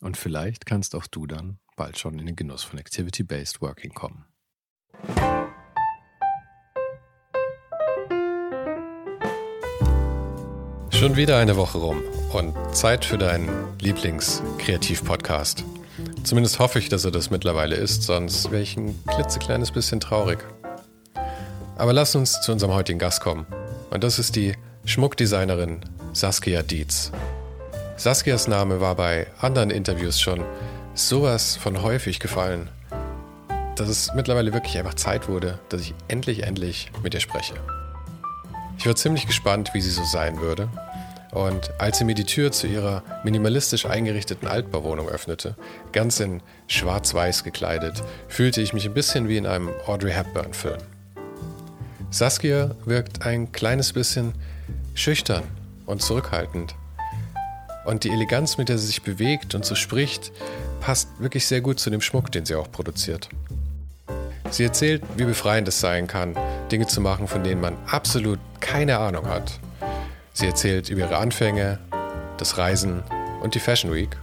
Und vielleicht kannst auch du dann bald schon in den Genuss von Activity-Based Working kommen. Schon wieder eine Woche rum und Zeit für deinen Lieblings-Kreativ-Podcast. Zumindest hoffe ich, dass er das mittlerweile ist, sonst wäre ich ein klitzekleines bisschen traurig. Aber lass uns zu unserem heutigen Gast kommen. Und das ist die Schmuckdesignerin Saskia Dietz. Saskias Name war bei anderen Interviews schon sowas von häufig gefallen, dass es mittlerweile wirklich einfach Zeit wurde, dass ich endlich, endlich mit ihr spreche. Ich war ziemlich gespannt, wie sie so sein würde und als sie mir die Tür zu ihrer minimalistisch eingerichteten Altbauwohnung öffnete, ganz in schwarz-weiß gekleidet, fühlte ich mich ein bisschen wie in einem Audrey Hepburn-Film. Saskia wirkt ein kleines bisschen schüchtern und zurückhaltend. Und die Eleganz, mit der sie sich bewegt und so spricht, passt wirklich sehr gut zu dem Schmuck, den sie auch produziert. Sie erzählt, wie befreiend es sein kann, Dinge zu machen, von denen man absolut keine Ahnung hat Sie erzählt über ihre Anfänge, das Reisen und die Fashion Week.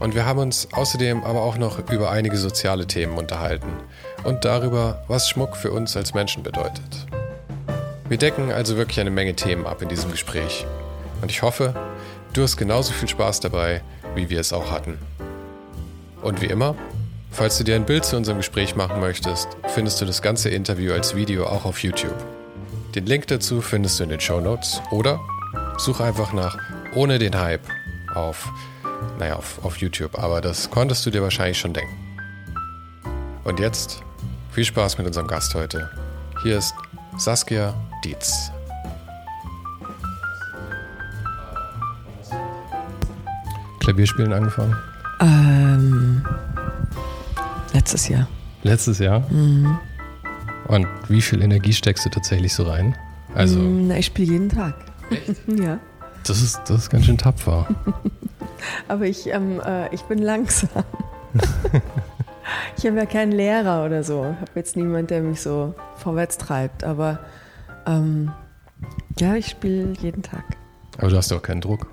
Und wir haben uns außerdem aber auch noch über einige soziale Themen unterhalten und darüber, was Schmuck für uns als Menschen bedeutet. Wir decken also wirklich eine Menge Themen ab in diesem Gespräch. Und ich hoffe, du hast genauso viel Spaß dabei, wie wir es auch hatten. Und wie immer, falls du dir ein Bild zu unserem Gespräch machen möchtest, findest du das ganze Interview als Video auch auf YouTube. Den Link dazu findest du in den Show Notes oder such einfach nach Ohne den Hype auf, naja, auf, auf YouTube. Aber das konntest du dir wahrscheinlich schon denken. Und jetzt viel Spaß mit unserem Gast heute. Hier ist Saskia Dietz. Klavierspielen angefangen? Ähm, letztes Jahr. Letztes Jahr? Mhm. Und wie viel Energie steckst du tatsächlich so rein? Also, mm, Na, ich spiele jeden Tag. Echt? ja. Das ist, das ist ganz schön tapfer. Aber ich, ähm, äh, ich bin langsam. ich habe ja keinen Lehrer oder so. Ich habe jetzt niemanden, der mich so vorwärts treibt. Aber ähm, ja, ich spiele jeden Tag. Aber du hast ja auch keinen Druck.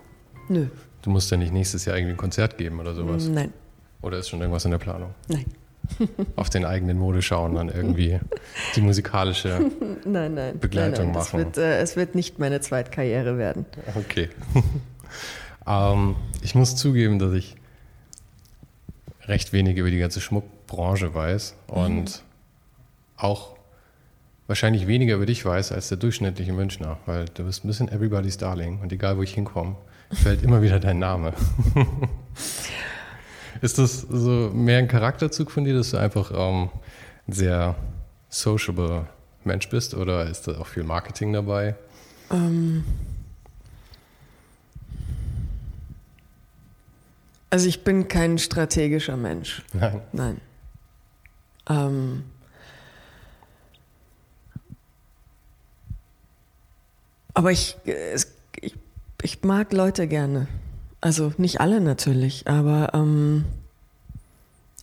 Nö. Du musst ja nicht nächstes Jahr irgendwie ein Konzert geben oder sowas. Nein. Oder ist schon irgendwas in der Planung? Nein. auf den eigenen Mode schauen, dann irgendwie die musikalische nein, nein, Begleitung nein, nein. machen. Wird, äh, es wird nicht meine Zweitkarriere werden. Okay. ähm, ich muss zugeben, dass ich recht wenig über die ganze Schmuckbranche weiß und mhm. auch wahrscheinlich weniger über dich weiß als der durchschnittliche Münchner, weil du bist ein bisschen everybody's darling und egal wo ich hinkomme, fällt immer wieder dein Name. Ist das so mehr ein Charakterzug von dir, dass du einfach ähm, ein sehr sociable Mensch bist oder ist da auch viel Marketing dabei? Ähm also ich bin kein strategischer Mensch. Nein. Nein. Ähm aber ich, ich, ich mag Leute gerne. Also nicht alle natürlich, aber ähm,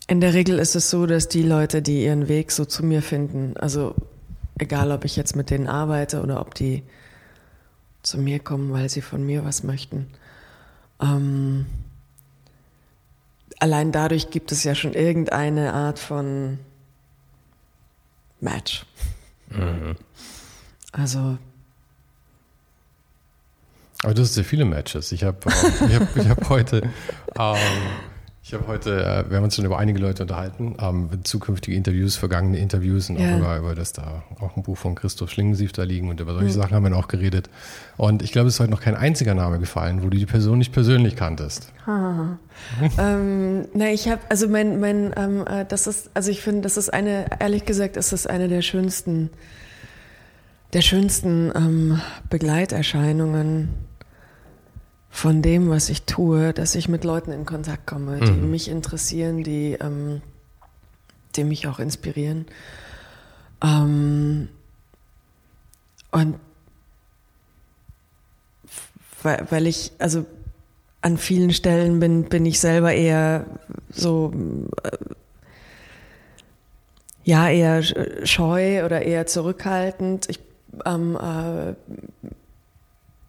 in der Regel ist es so, dass die Leute, die ihren Weg so zu mir finden, also egal ob ich jetzt mit denen arbeite oder ob die zu mir kommen, weil sie von mir was möchten, ähm, allein dadurch gibt es ja schon irgendeine Art von Match. Mhm. Also aber du hast sehr viele Matches. Ich habe ähm, ich hab, ich hab heute ähm, Ich habe heute, äh, wir haben uns schon über einige Leute unterhalten, ähm, zukünftige Interviews, vergangene Interviews und Ja. auch über, über das da auch ein Buch von Christoph Schlingensief da liegen und über solche Mhm. Sachen haben wir auch geredet. Und ich glaube, es ist heute noch kein einziger Name gefallen, wo du die Person nicht persönlich kanntest. ähm, na, ich habe, also mein, mein, ähm, äh, das ist, also ich finde, das ist eine, ehrlich gesagt, ist das eine der schönsten, der schönsten ähm, Begleiterscheinungen von dem, was ich tue, dass ich mit Leuten in Kontakt komme, die Mhm. mich interessieren, die, ähm, die mich auch inspirieren. Ähm, und weil, weil ich, also an vielen Stellen bin, bin ich selber eher so, äh, ja, eher sch- scheu oder eher zurückhaltend. Ich ähm, äh,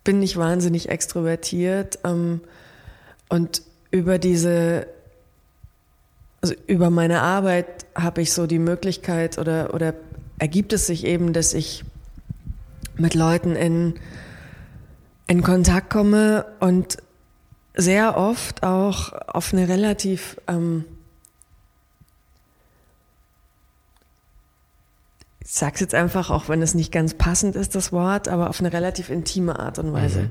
bin nicht wahnsinnig extrovertiert ähm, und über diese, also über meine Arbeit habe ich so die Möglichkeit oder, oder ergibt es sich eben, dass ich mit Leuten in, in Kontakt komme und sehr oft auch auf eine relativ ähm, ich sag's jetzt einfach, auch wenn es nicht ganz passend ist, das Wort, aber auf eine relativ intime Art und Weise.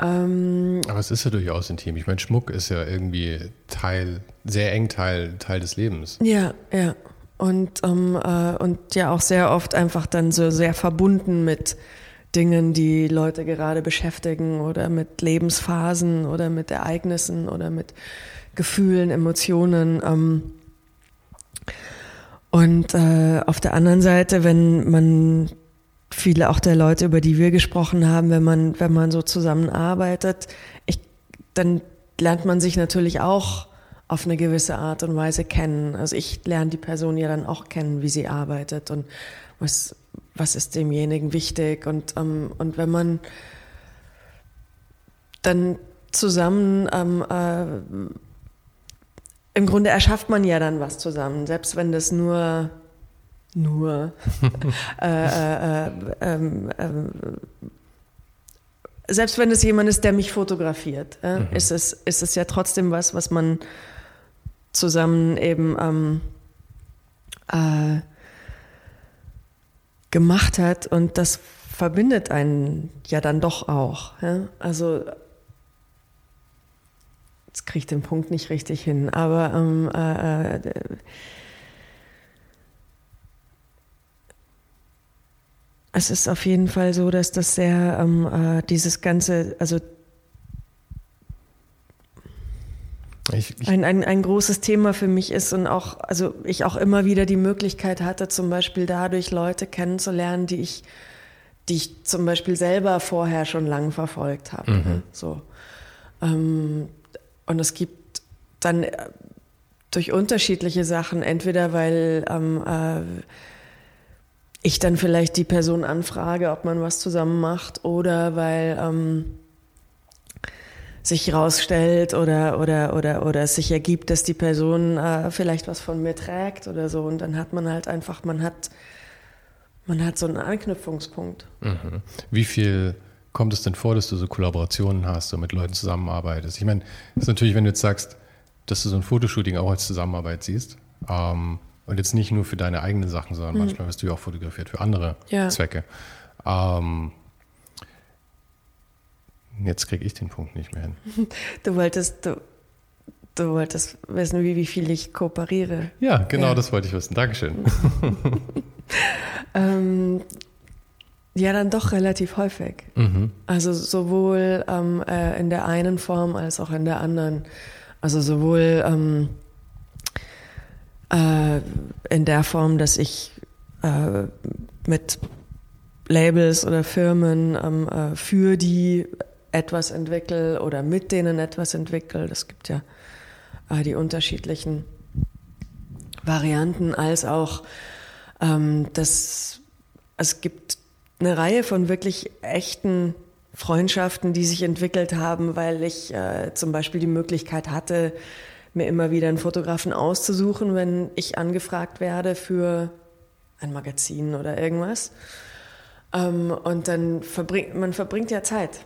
Ähm, Aber es ist ja durchaus intim. Ich meine, Schmuck ist ja irgendwie Teil, sehr eng Teil, Teil des Lebens. ja, ja. Und, ähm, äh, und ja auch sehr oft einfach dann so sehr verbunden mit Dingen, die Leute gerade beschäftigen oder mit Lebensphasen oder mit Ereignissen oder mit Gefühlen, Emotionen. Ähm, und äh, auf der anderen Seite, wenn man viele auch der Leute, über die wir gesprochen haben, wenn man, wenn man so zusammenarbeitet, ich, dann lernt man sich natürlich auch auf eine gewisse Art und Weise kennen. Also ich lerne die Person ja dann auch kennen, wie sie arbeitet und was, was ist demjenigen wichtig. Und, ähm, und wenn man dann zusammen ähm, äh, im Grunde erschafft man ja dann was zusammen, selbst wenn das nur nur äh, äh, äh, ähm, ähm, selbst wenn es jemand ist, der mich fotografiert, äh, Mhm. ist, es, ist es ja trotzdem was, was man zusammen eben ähm, äh, gemacht hat und das verbindet einen ja dann doch auch. Ja? Also jetzt kriege ich den Punkt nicht richtig hin, aber ähm, äh, äh, es ist auf jeden Fall so, dass das sehr ähm, äh, dieses ganze, also Ich, ich, ein, ein, ein großes Thema für mich ist und auch, also ich auch immer wieder die Möglichkeit hatte, zum Beispiel dadurch Leute kennenzulernen, die ich, die ich zum Beispiel selber vorher schon lang verfolgt habe. ne? So. Ähm, und es gibt dann äh, durch unterschiedliche Sachen, entweder weil ähm, äh, ich dann vielleicht die Person anfrage, ob man was zusammen macht, oder weil ähm, sich herausstellt oder, oder, oder, oder es sich ergibt, dass die Person äh, vielleicht was von mir trägt oder so. Und dann hat man halt einfach, man hat, man hat so einen Anknüpfungspunkt. Mhm. Wie viel kommt es denn vor, dass du so Kollaborationen hast und mit Leuten zusammenarbeitest? Ich meine, das ist natürlich, wenn du jetzt sagst, dass du so ein Fotoshooting auch als Zusammenarbeit siehst ähm, und jetzt nicht nur für deine eigenen Sachen, sondern manchmal wirst du ja auch fotografiert für andere Ja. Zwecke. Ähm, jetzt kriege ich den Punkt nicht mehr hin. Du wolltest, du, du wolltest wissen, wie, wie viel ich kooperiere. Ja, genau Ja. das wollte ich wissen. Dankeschön. Ähm, ja, dann doch relativ häufig. Mhm. Also sowohl ähm, äh, in der einen Form als auch in der anderen. Also sowohl ähm, äh, in der Form, dass ich äh, mit Labels oder Firmen ähm, äh, für die etwas entwickle oder mit denen etwas entwickle. Es gibt ja äh, die unterschiedlichen Varianten, als auch ähm, das, es gibt eine Reihe von wirklich echten Freundschaften, die sich entwickelt haben, weil ich äh, zum Beispiel die Möglichkeit hatte, mir immer wieder einen Fotografen auszusuchen, wenn ich angefragt werde für ein Magazin oder irgendwas. Ähm, und dann verbringt man verbringt ja Zeit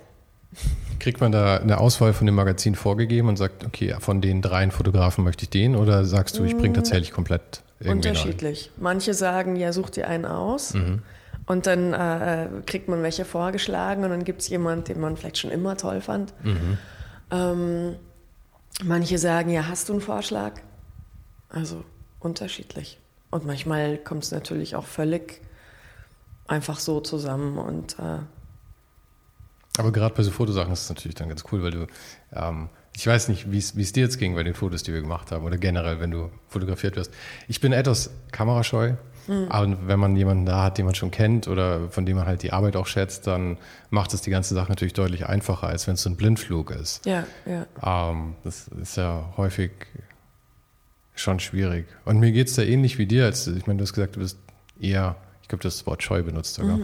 Kriegt man da eine Auswahl von dem Magazin vorgegeben und sagt, okay, von den dreien Fotografen möchte ich den oder sagst du, ich bringe tatsächlich komplett irgendwie Unterschiedlich. Manche sagen, ja, such dir einen aus. Mhm. Und dann äh, kriegt man welche vorgeschlagen und dann gibt es jemanden, den man vielleicht schon immer toll fand. Mhm. Ähm, manche sagen, ja, hast du einen Vorschlag? Also unterschiedlich. Und manchmal kommt es natürlich auch völlig einfach so zusammen und äh, Aber gerade bei so Fotosachen ist es natürlich dann ganz cool, weil du, ähm, ich weiß nicht, wie es wie es dir jetzt ging bei den Fotos, die wir gemacht haben oder generell, wenn du fotografiert wirst. Ich bin etwas kamerascheu, aber wenn man jemanden da hat, den man schon kennt oder von dem man halt die Arbeit auch schätzt, dann macht es die ganze Sache natürlich deutlich einfacher, als wenn es so ein Blindflug ist. ja, ja. Ähm, das ist ja häufig schon schwierig. Und mir geht es da ähnlich wie dir. Als, ich meine, du hast gesagt, du bist eher, ich glaube, das Wort scheu benutzt sogar.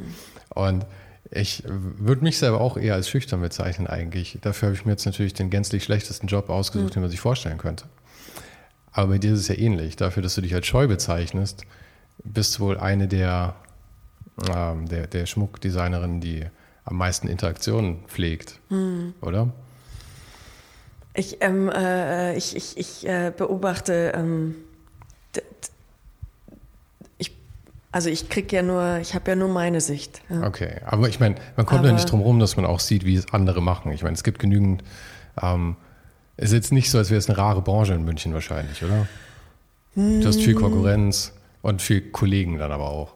Und ich würde mich selber auch eher als schüchtern bezeichnen eigentlich. Dafür habe ich mir jetzt natürlich den gänzlich schlechtesten Job ausgesucht, den man sich vorstellen könnte. Aber bei dir ist es ja ähnlich. Dafür, dass du dich als scheu bezeichnest, bist du wohl eine der, ähm, der, der Schmuckdesignerinnen, die am meisten Interaktionen pflegt, oder? Ich, ähm, äh, ich, ich, ich äh, beobachte, ähm, ich, also ich krieg ja nur, ich habe ja nur meine Sicht. Ja. Okay, aber ich meine, man kommt ja Aber- nicht drum rum, dass man auch sieht, wie es andere machen. Ich meine, es gibt genügend. Ähm, es ist jetzt nicht so, als wäre es eine rare Branche in München wahrscheinlich, oder? Du hast viel Konkurrenz und viel Kollegen dann aber auch.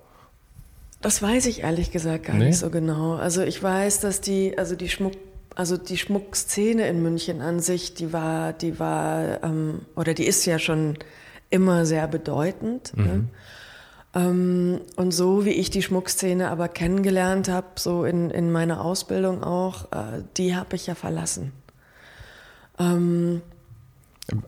Das weiß ich ehrlich gesagt gar Nee? nicht so genau. Also ich weiß, dass die, also die Schmuck, also die Schmuckszene in München an sich, die war, die war, ähm, oder die ist ja schon immer sehr bedeutend. Ne? Ähm, und so wie ich die Schmuckszene aber kennengelernt habe, so in, in meiner Ausbildung auch, äh, die habe ich ja verlassen. Ähm,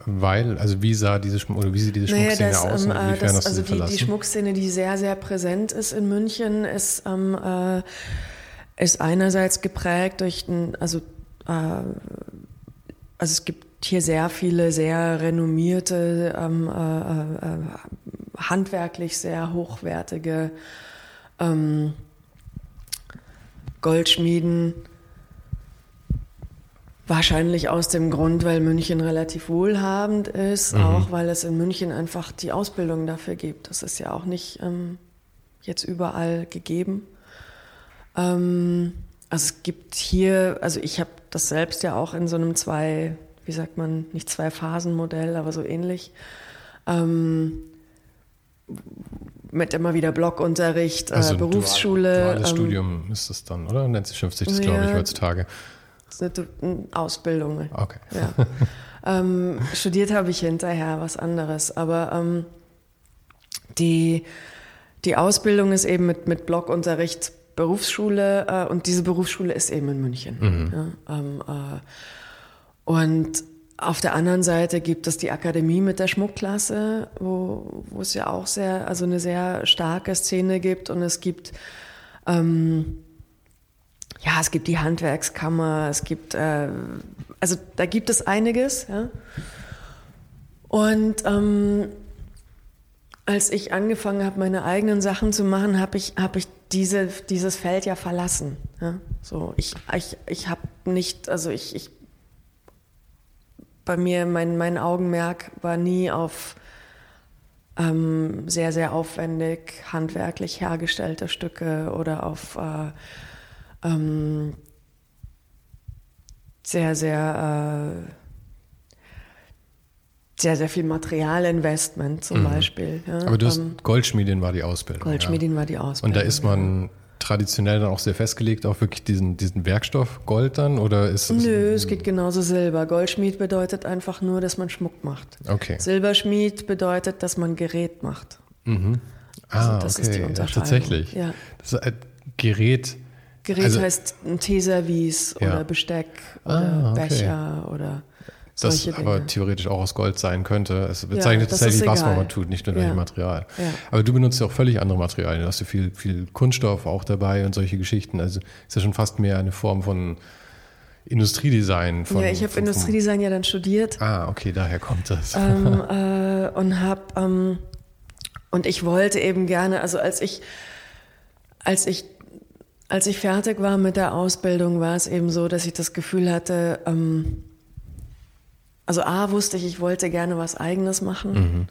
Weil, also wie sah diese oder wie sieht diese Naja, Schmuckszene das, aus ähm, und äh, das, also die, die? Schmuckszene, die sehr, sehr präsent ist in München, ist, ähm, äh, ist einerseits geprägt durch ein, also, äh, also es gibt hier sehr viele sehr renommierte, ähm, äh, äh, handwerklich sehr hochwertige ähm, Goldschmieden. Wahrscheinlich aus dem Grund, weil München relativ wohlhabend ist, auch weil es in München einfach die Ausbildung dafür gibt. Das ist ja auch nicht ähm, jetzt überall gegeben. Ähm, also es gibt hier, also ich habe das selbst ja auch in so einem zwei, wie sagt man, nicht zwei Phasen Modell, aber so ähnlich. Ähm, mit immer wieder Blockunterricht, äh, Also ein Berufsschule. Dual, duales ähm, Studium ist das dann, oder? Nennt sich, schimpft sich das, glaube ich, heutzutage. Das ist eine Ausbildung. Okay. Ja. ähm, studiert habe ich hinterher was anderes, aber ähm, die, die Ausbildung ist eben mit, mit Blockunterricht Berufsschule äh, und diese Berufsschule ist eben in München. Ja, ähm, äh, und auf der anderen Seite gibt es die Akademie mit der Schmuckklasse, wo, wo es ja auch sehr, also eine sehr starke Szene gibt und es gibt ähm, ja, es gibt die Handwerkskammer, es gibt, äh, also da gibt es einiges. Ja? Und ähm, als ich angefangen habe, meine eigenen Sachen zu machen, habe ich, hab ich diese, dieses Feld ja verlassen. Ja? So, ich, ich, ich habe nicht, also ich, ich bei mir, mein, mein Augenmerk war nie auf ähm, sehr, sehr aufwendig handwerklich hergestellte Stücke oder auf äh, ähm, sehr, sehr, äh, sehr, sehr viel Materialinvestment zum Beispiel. Ja. Aber du hast Ähm, Goldschmiedin war die Ausbildung. Goldschmiedin war die Ja. Ausbildung. Und da ist man traditionell dann auch sehr festgelegt auf wirklich diesen, diesen Werkstoff Gold dann? Oder ist es. Nö, es geht genauso Silber. Goldschmied bedeutet einfach nur, dass man Schmuck macht. Okay. Silberschmied bedeutet, dass man Gerät macht. ah, Also das okay. ist die ja, Unterscheidung. tatsächlich. Ja. Das ist ein Gerät. Gerät Also- heißt ein Teeservice Ja. oder Besteck oder Ah, okay. Becher oder Das solche aber Dinge. theoretisch auch aus Gold sein könnte. Es bezeichnet das tatsächlich, was man tut, nicht nur Ja. welches Material. Ja. Aber du benutzt ja auch völlig andere Materialien. Du hast ja viel, viel Kunststoff auch dabei und solche Geschichten. Also ist ja schon fast mehr eine Form von Industriedesign. Von, ja, ich habe Industriedesign ja dann studiert ah, okay, daher kommt das. ähm, äh, und habe ähm, und ich wollte eben gerne, also als ich als ich als ich fertig war mit der Ausbildung, war es eben so, dass ich das Gefühl hatte, ähm, also A wusste ich, ich wollte gerne was eigenes machen. Mhm.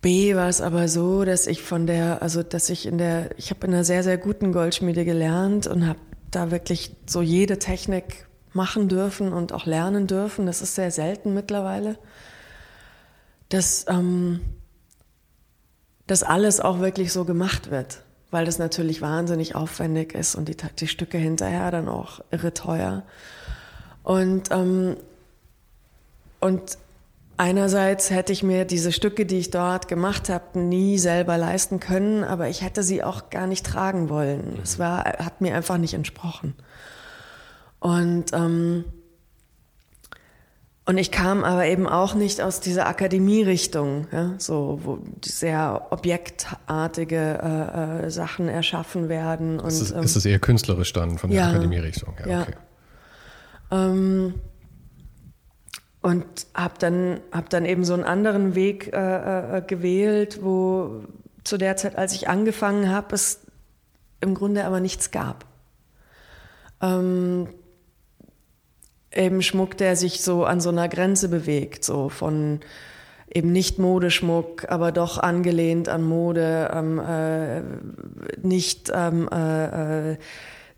B war es aber so, dass ich von der, also dass ich in der, ich habe in einer sehr, sehr guten Goldschmiede gelernt und habe da wirklich so jede Technik machen dürfen und auch lernen dürfen. Das ist sehr selten mittlerweile. Dass, ähm, dass alles auch wirklich so gemacht wird weil das natürlich wahnsinnig aufwendig ist und die, die Stücke hinterher dann auch irre teuer. Und, ähm, und einerseits hätte ich mir diese Stücke, die ich dort gemacht habe, nie selber leisten können, aber ich hätte sie auch gar nicht tragen wollen. Es war, hat mir einfach nicht entsprochen. Und ähm, und ich kam aber eben auch nicht aus dieser Akademie-Richtung, ja, so wo sehr objektartige äh, äh, Sachen erschaffen werden. Und, ist, es, ähm, ist es eher künstlerisch dann von der ja, Akademie-Richtung? Ja, ja. Okay. Ähm, und habe dann, hab dann eben so einen anderen Weg äh, äh, gewählt, wo zu der Zeit, als ich angefangen habe, es im Grunde aber nichts gab. Ähm, eben Schmuck, der sich so an so einer Grenze bewegt, so von eben nicht Modeschmuck, aber doch angelehnt an Mode, ähm, äh, nicht ähm, äh, äh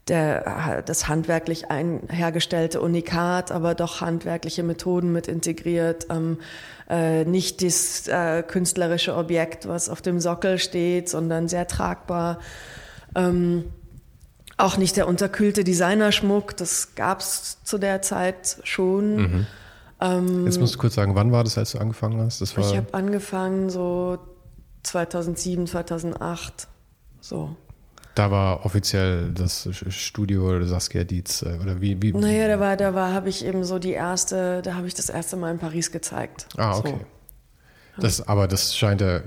der, das handwerklich ein, hergestellte Unikat, aber doch handwerkliche Methoden mit integriert, ähm, äh, nicht das äh, künstlerische Objekt, was auf dem Sockel steht, sondern sehr tragbar. Ähm, auch nicht der unterkühlte Designerschmuck, das gab es zu der Zeit schon. Mhm. Ähm, Jetzt musst du kurz sagen, wann war das, als du angefangen hast? Das war ich habe angefangen so 2007, 2008, so. Da war offiziell das Studio oder Saskia Dietz äh, oder wie? wie? Naja, da war, da war, habe ich eben so die erste, da habe ich das erste Mal in Paris gezeigt. Ah, okay. So. Das, aber das scheint ja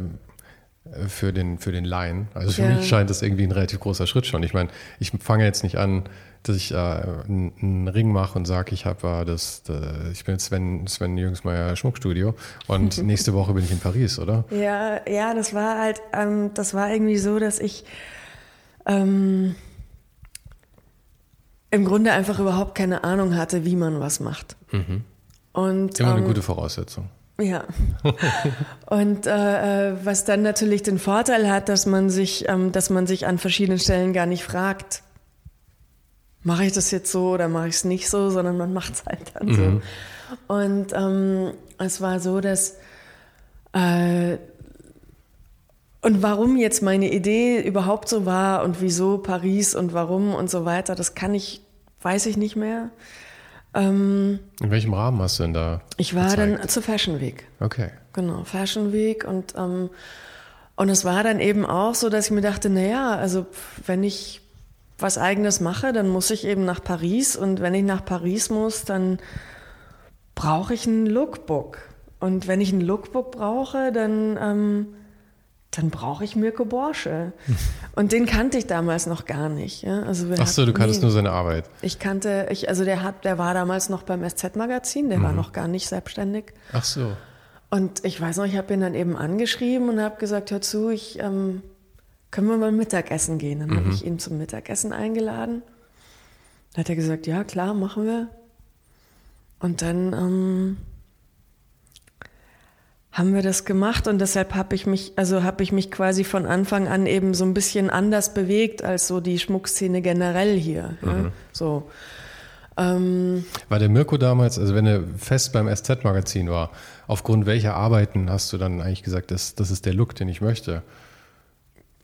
für den, für den Laien. Also für ja. mich scheint das irgendwie ein relativ großer Schritt schon. Ich meine, ich fange jetzt nicht an, dass ich äh, einen, Ring mache und sage, ich habe äh, das, äh, ich bin jetzt Sven, Sven Jüngsmeier Schmuckstudio und nächste Woche bin ich in Paris, oder? Ja, ja, das war halt, ähm, das war irgendwie so, dass ich ähm, im Grunde einfach überhaupt keine Ahnung hatte, wie man was macht. Mhm. Und, Immer ähm, eine gute Voraussetzung. Ja. Und äh, äh, was dann natürlich den Vorteil hat, dass man sich, ähm, dass man sich an verschiedenen Stellen gar nicht fragt, mache ich das jetzt so oder mache ich es nicht so, sondern man macht es halt dann mhm. so. Und ähm, es war so, dass äh, und warum jetzt meine Idee überhaupt so war und wieso Paris und warum und so weiter, das kann ich, weiß ich nicht mehr. Ähm, In welchem Rahmen hast du denn da? Ich war gezeigt? dann zur Fashion Week. Okay. Genau, Fashion Week und ähm, und es war dann eben auch so, dass ich mir dachte, naja, also wenn ich was eigenes mache, dann muss ich eben nach Paris und wenn ich nach Paris muss, dann brauche ich ein Lookbook. Und wenn ich ein Lookbook brauche, dann ähm, dann brauche ich Mirko Borsche. Und den kannte ich damals noch gar nicht. Ja? Also Ach so, du kanntest nee, nur seine Arbeit. Ich kannte, ich, also der hat, der war damals noch beim SZ-Magazin, der mhm. war noch gar nicht selbstständig. Ach so. Und ich weiß noch, ich habe ihn dann eben angeschrieben und habe gesagt, hör zu, ich ähm, können wir mal Mittagessen gehen. Dann mhm. habe ich ihn zum Mittagessen eingeladen. Dann hat er gesagt, ja klar, machen wir. Und dann ähm, haben wir das gemacht und deshalb habe ich mich, also habe ich mich quasi von Anfang an eben so ein bisschen anders bewegt als so die Schmuckszene generell hier. Mhm. Ja? So. Ähm, war der Mirko damals, also wenn er fest beim SZ-Magazin war, aufgrund welcher Arbeiten hast du dann eigentlich gesagt, das, das ist der Look, den ich möchte?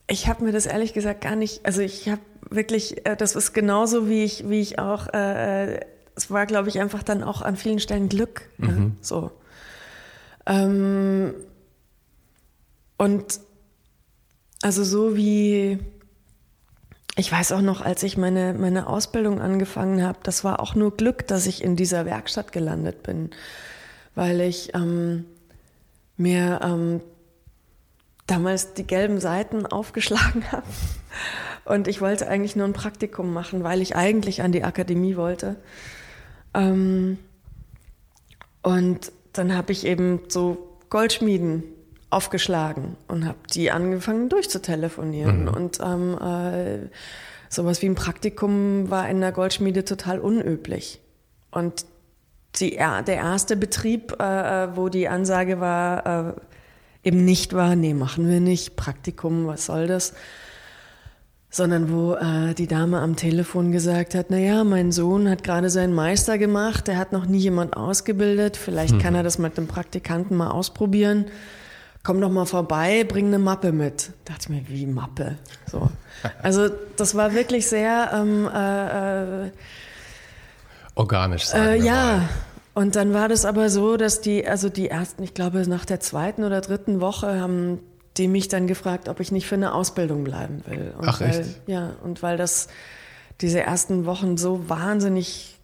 Ich habe mir das ehrlich gesagt gar nicht, also ich habe wirklich, äh, das ist genauso wie ich, wie ich auch, äh, äh es war glaube ich einfach dann auch an vielen Stellen Glück. Mhm. Ja? So. Ähm, und also so wie, ich weiß auch noch, als ich meine, meine Ausbildung angefangen habe, das war auch nur Glück, dass ich in dieser Werkstatt gelandet bin, weil ich ähm, mir ähm, damals die gelben Seiten aufgeschlagen habe. Und ich wollte eigentlich nur ein Praktikum machen, weil ich eigentlich an die Akademie wollte. Ähm, und dann habe ich eben so Goldschmieden aufgeschlagen und habe die angefangen durchzutelefonieren. Mhm. Und ähm, äh, sowas wie ein Praktikum war in der Goldschmiede total unüblich. Und die, der erste Betrieb, äh, äh, wo die Ansage war, äh, eben nicht war, nee, machen wir nicht, Praktikum, was soll das? Sondern wo äh, die Dame am Telefon gesagt hat, na ja, mein Sohn hat gerade seinen Meister gemacht, der hat noch nie jemand ausgebildet, vielleicht hm. kann er das mit dem Praktikanten mal ausprobieren. Komm doch mal vorbei, bring eine Mappe mit. Da dachte ich mir, wie Mappe? So. Also das war wirklich sehr ähm, äh, äh organisch. Sagen äh, ja, mal. Und dann war das aber so, dass die, also die ersten, ich glaube, nach der zweiten oder dritten Woche haben die mich dann gefragt, ob ich nicht für eine Ausbildung bleiben will. Und Ach weil, echt? Ja, und weil das diese ersten Wochen so wahnsinnig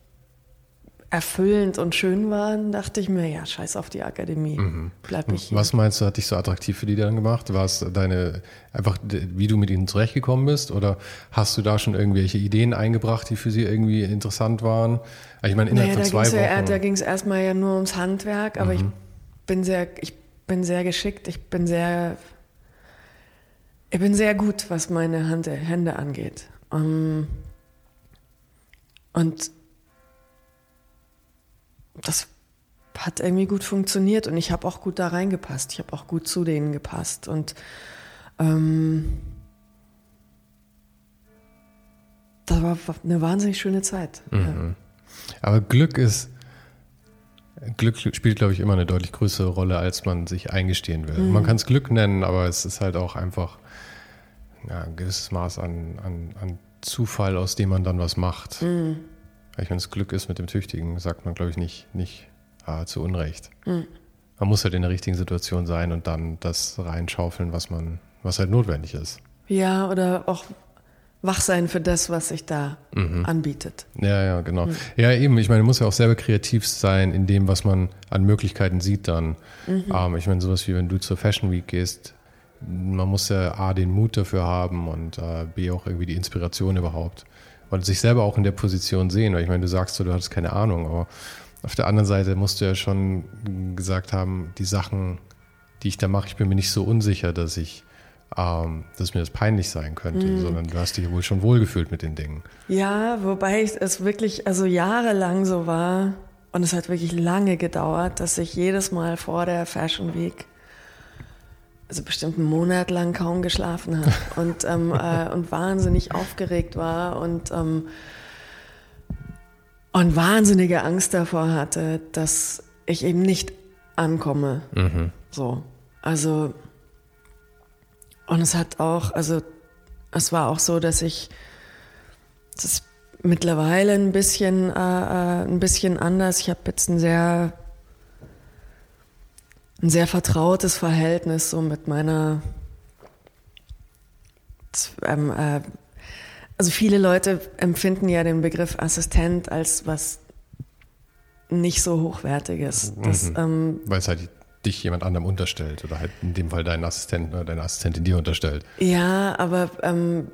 erfüllend und schön waren, dachte ich mir, ja, scheiß auf die Akademie. Mhm. Bleib ich hier. Was meinst du, hat dich so attraktiv für die dann gemacht? War es deine, einfach, wie du mit ihnen zurechtgekommen bist? Oder hast du da schon irgendwelche Ideen eingebracht, die für sie irgendwie interessant waren? Ich meine, innerhalb naja, von zwei Wochen. Ja, da ging es erstmal ja nur ums Handwerk, aber mhm. ich bin sehr, ich bin sehr geschickt, ich bin sehr, ich bin sehr gut, was meine Hand, Hände angeht. Um, und das hat irgendwie gut funktioniert und ich habe auch gut da reingepasst. Ich habe auch gut zu denen gepasst und ähm, das war eine wahnsinnig schöne Zeit. Mhm. Aber Glück ist, Glück spielt, glaube ich, immer eine deutlich größere Rolle, als man sich eingestehen will. Mhm. Man kann es Glück nennen, aber es ist halt auch einfach ja, ein gewisses Maß an, an, an Zufall, aus dem man dann was macht. Mhm. Ich meine, das Glück ist mit dem Tüchtigen, sagt man, glaube ich, nicht, nicht ah, zu Unrecht. Mhm. Man muss halt in der richtigen Situation sein und dann das reinschaufeln, was man, was halt notwendig ist. Ja, oder auch wach sein für das, was sich da mhm. anbietet. Ja, ja, genau. Mhm. Ja, eben. Ich meine, man muss ja auch selber kreativ sein in dem, was man an Möglichkeiten sieht dann. Mhm. Ähm, ich meine, sowas wie wenn du zur Fashion Week gehst, man muss ja A, den Mut dafür haben und äh, B, auch irgendwie die Inspiration überhaupt. Und sich selber auch in der Position sehen. Weil ich meine, du sagst so, du hattest keine Ahnung, aber auf der anderen Seite musst du ja schon gesagt haben, die Sachen, die ich da mache, ich bin mir nicht so unsicher, dass ich ähm, dass mir das peinlich sein könnte, mhm. sondern du hast dich wohl schon wohlgefühlt mit den Dingen. Ja, wobei es wirklich also jahrelang so war und es hat wirklich lange gedauert, dass ich jedes Mal vor der Fashion Week also bestimmt einen Monat lang kaum geschlafen habe und, ähm, äh, und wahnsinnig aufgeregt war und, ähm, und wahnsinnige Angst davor hatte, dass ich eben nicht ankomme. Mhm. So. Also und es hat auch, also es war auch so, dass ich das mittlerweile ein bisschen, äh, äh, ein bisschen anders. Ich habe jetzt ein sehr, ein sehr vertrautes Verhältnis so mit meiner. Ähm, äh, also viele Leute empfinden ja den Begriff Assistent als was nicht so hochwertiges. Das, mhm. ähm, Weil es halt dich jemand anderem unterstellt oder halt in dem Fall deinen Assistenten oder deine Assistentin dir unterstellt. Ja, aber ähm,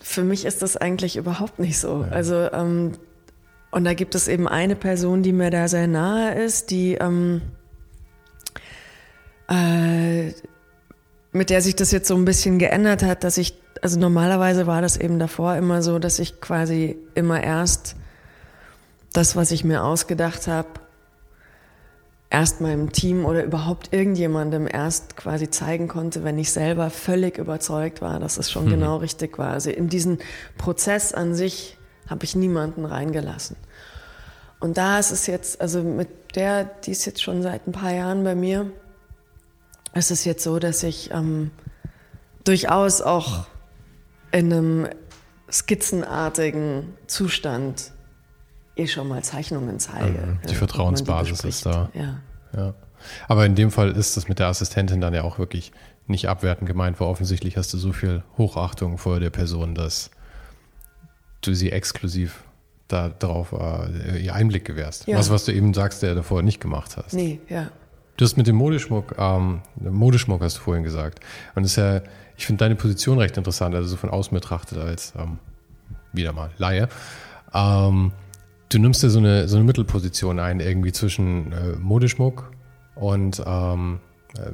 für mich ist das eigentlich überhaupt nicht so. Ja. Also ähm, und da gibt es eben eine Person, die mir da sehr nahe ist, die ähm, äh, mit der sich das jetzt so ein bisschen geändert hat, dass ich, also normalerweise war das eben davor immer so, dass ich quasi immer erst das, was ich mir ausgedacht habe, erst meinem Team oder überhaupt irgendjemandem erst quasi zeigen konnte, wenn ich selber völlig überzeugt war, dass es schon mhm. genau richtig war. Also in diesen Prozess an sich habe ich niemanden reingelassen. Und da ist es jetzt, also mit der, die ist jetzt schon seit ein paar Jahren bei mir, ist es jetzt so, dass ich ähm, durchaus auch in einem skizzenartigen Zustand eh schon mal Zeichnungen zeige. Mhm. Die Vertrauensbasis die ist da. Ja. ja. Aber in dem Fall ist das mit der Assistentin dann ja auch wirklich nicht abwertend gemeint, weil offensichtlich hast du so viel Hochachtung vor der Person, dass du sie exklusiv da darauf äh, ihr Einblick gewährst. Ja. Was, was du eben sagst, der davor nicht gemacht hast. Nee, ja. Du hast mit dem Modeschmuck, ähm, Modeschmuck hast du vorhin gesagt. Und das ist ja, ich finde deine Position recht interessant, also so von außen betrachtet als ähm, wieder mal Laie. Ähm, du nimmst ja so eine, so eine Mittelposition ein, irgendwie zwischen äh, Modeschmuck und ähm, äh,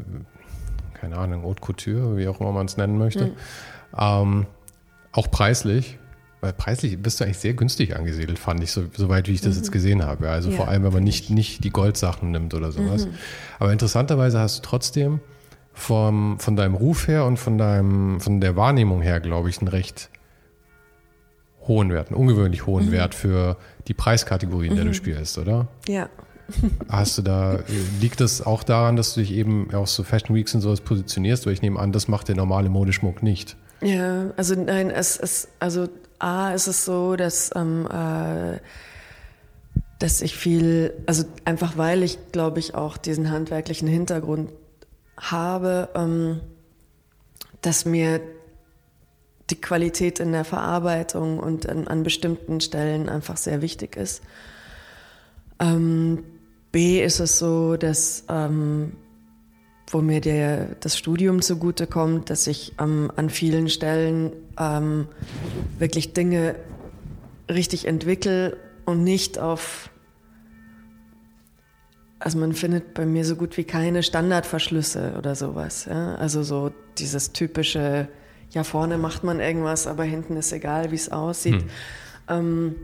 keine Ahnung, Haute Couture, wie auch immer man es nennen möchte. Mhm. Ähm, auch preislich, weil preislich bist du eigentlich sehr günstig angesiedelt, fand ich, so, soweit wie ich das mhm. jetzt gesehen habe. Also ja, vor allem, wenn man nicht, nicht die Goldsachen nimmt oder sowas. Mhm. Aber interessanterweise hast du trotzdem vom, von deinem Ruf her und von, deinem, von der Wahrnehmung her, glaube ich, einen recht hohen Wert, einen ungewöhnlich hohen mhm. Wert für die Preiskategorie, in der du mhm. spielst, oder? Ja. Hast du da, liegt das auch daran, dass du dich eben auch so Fashion Weeks und sowas positionierst? Weil ich nehme an, das macht der normale Modeschmuck nicht. Ja, also nein, es ist, also A ist es so, dass, ähm, äh, dass ich viel, also einfach weil ich, glaube ich, auch diesen handwerklichen Hintergrund habe, ähm, dass mir die Qualität in der Verarbeitung und an, an bestimmten Stellen einfach sehr wichtig ist. Ähm, B ist es so, dass ähm, wo mir der, das Studium zugute kommt, dass ich ähm, an vielen Stellen ähm, wirklich Dinge richtig entwickle und nicht auf, also man findet bei mir so gut wie keine Standardverschlüsse oder sowas. Ja? Also so dieses typische, ja vorne macht man irgendwas, aber hinten ist egal, wie es aussieht. Hm. Ähm,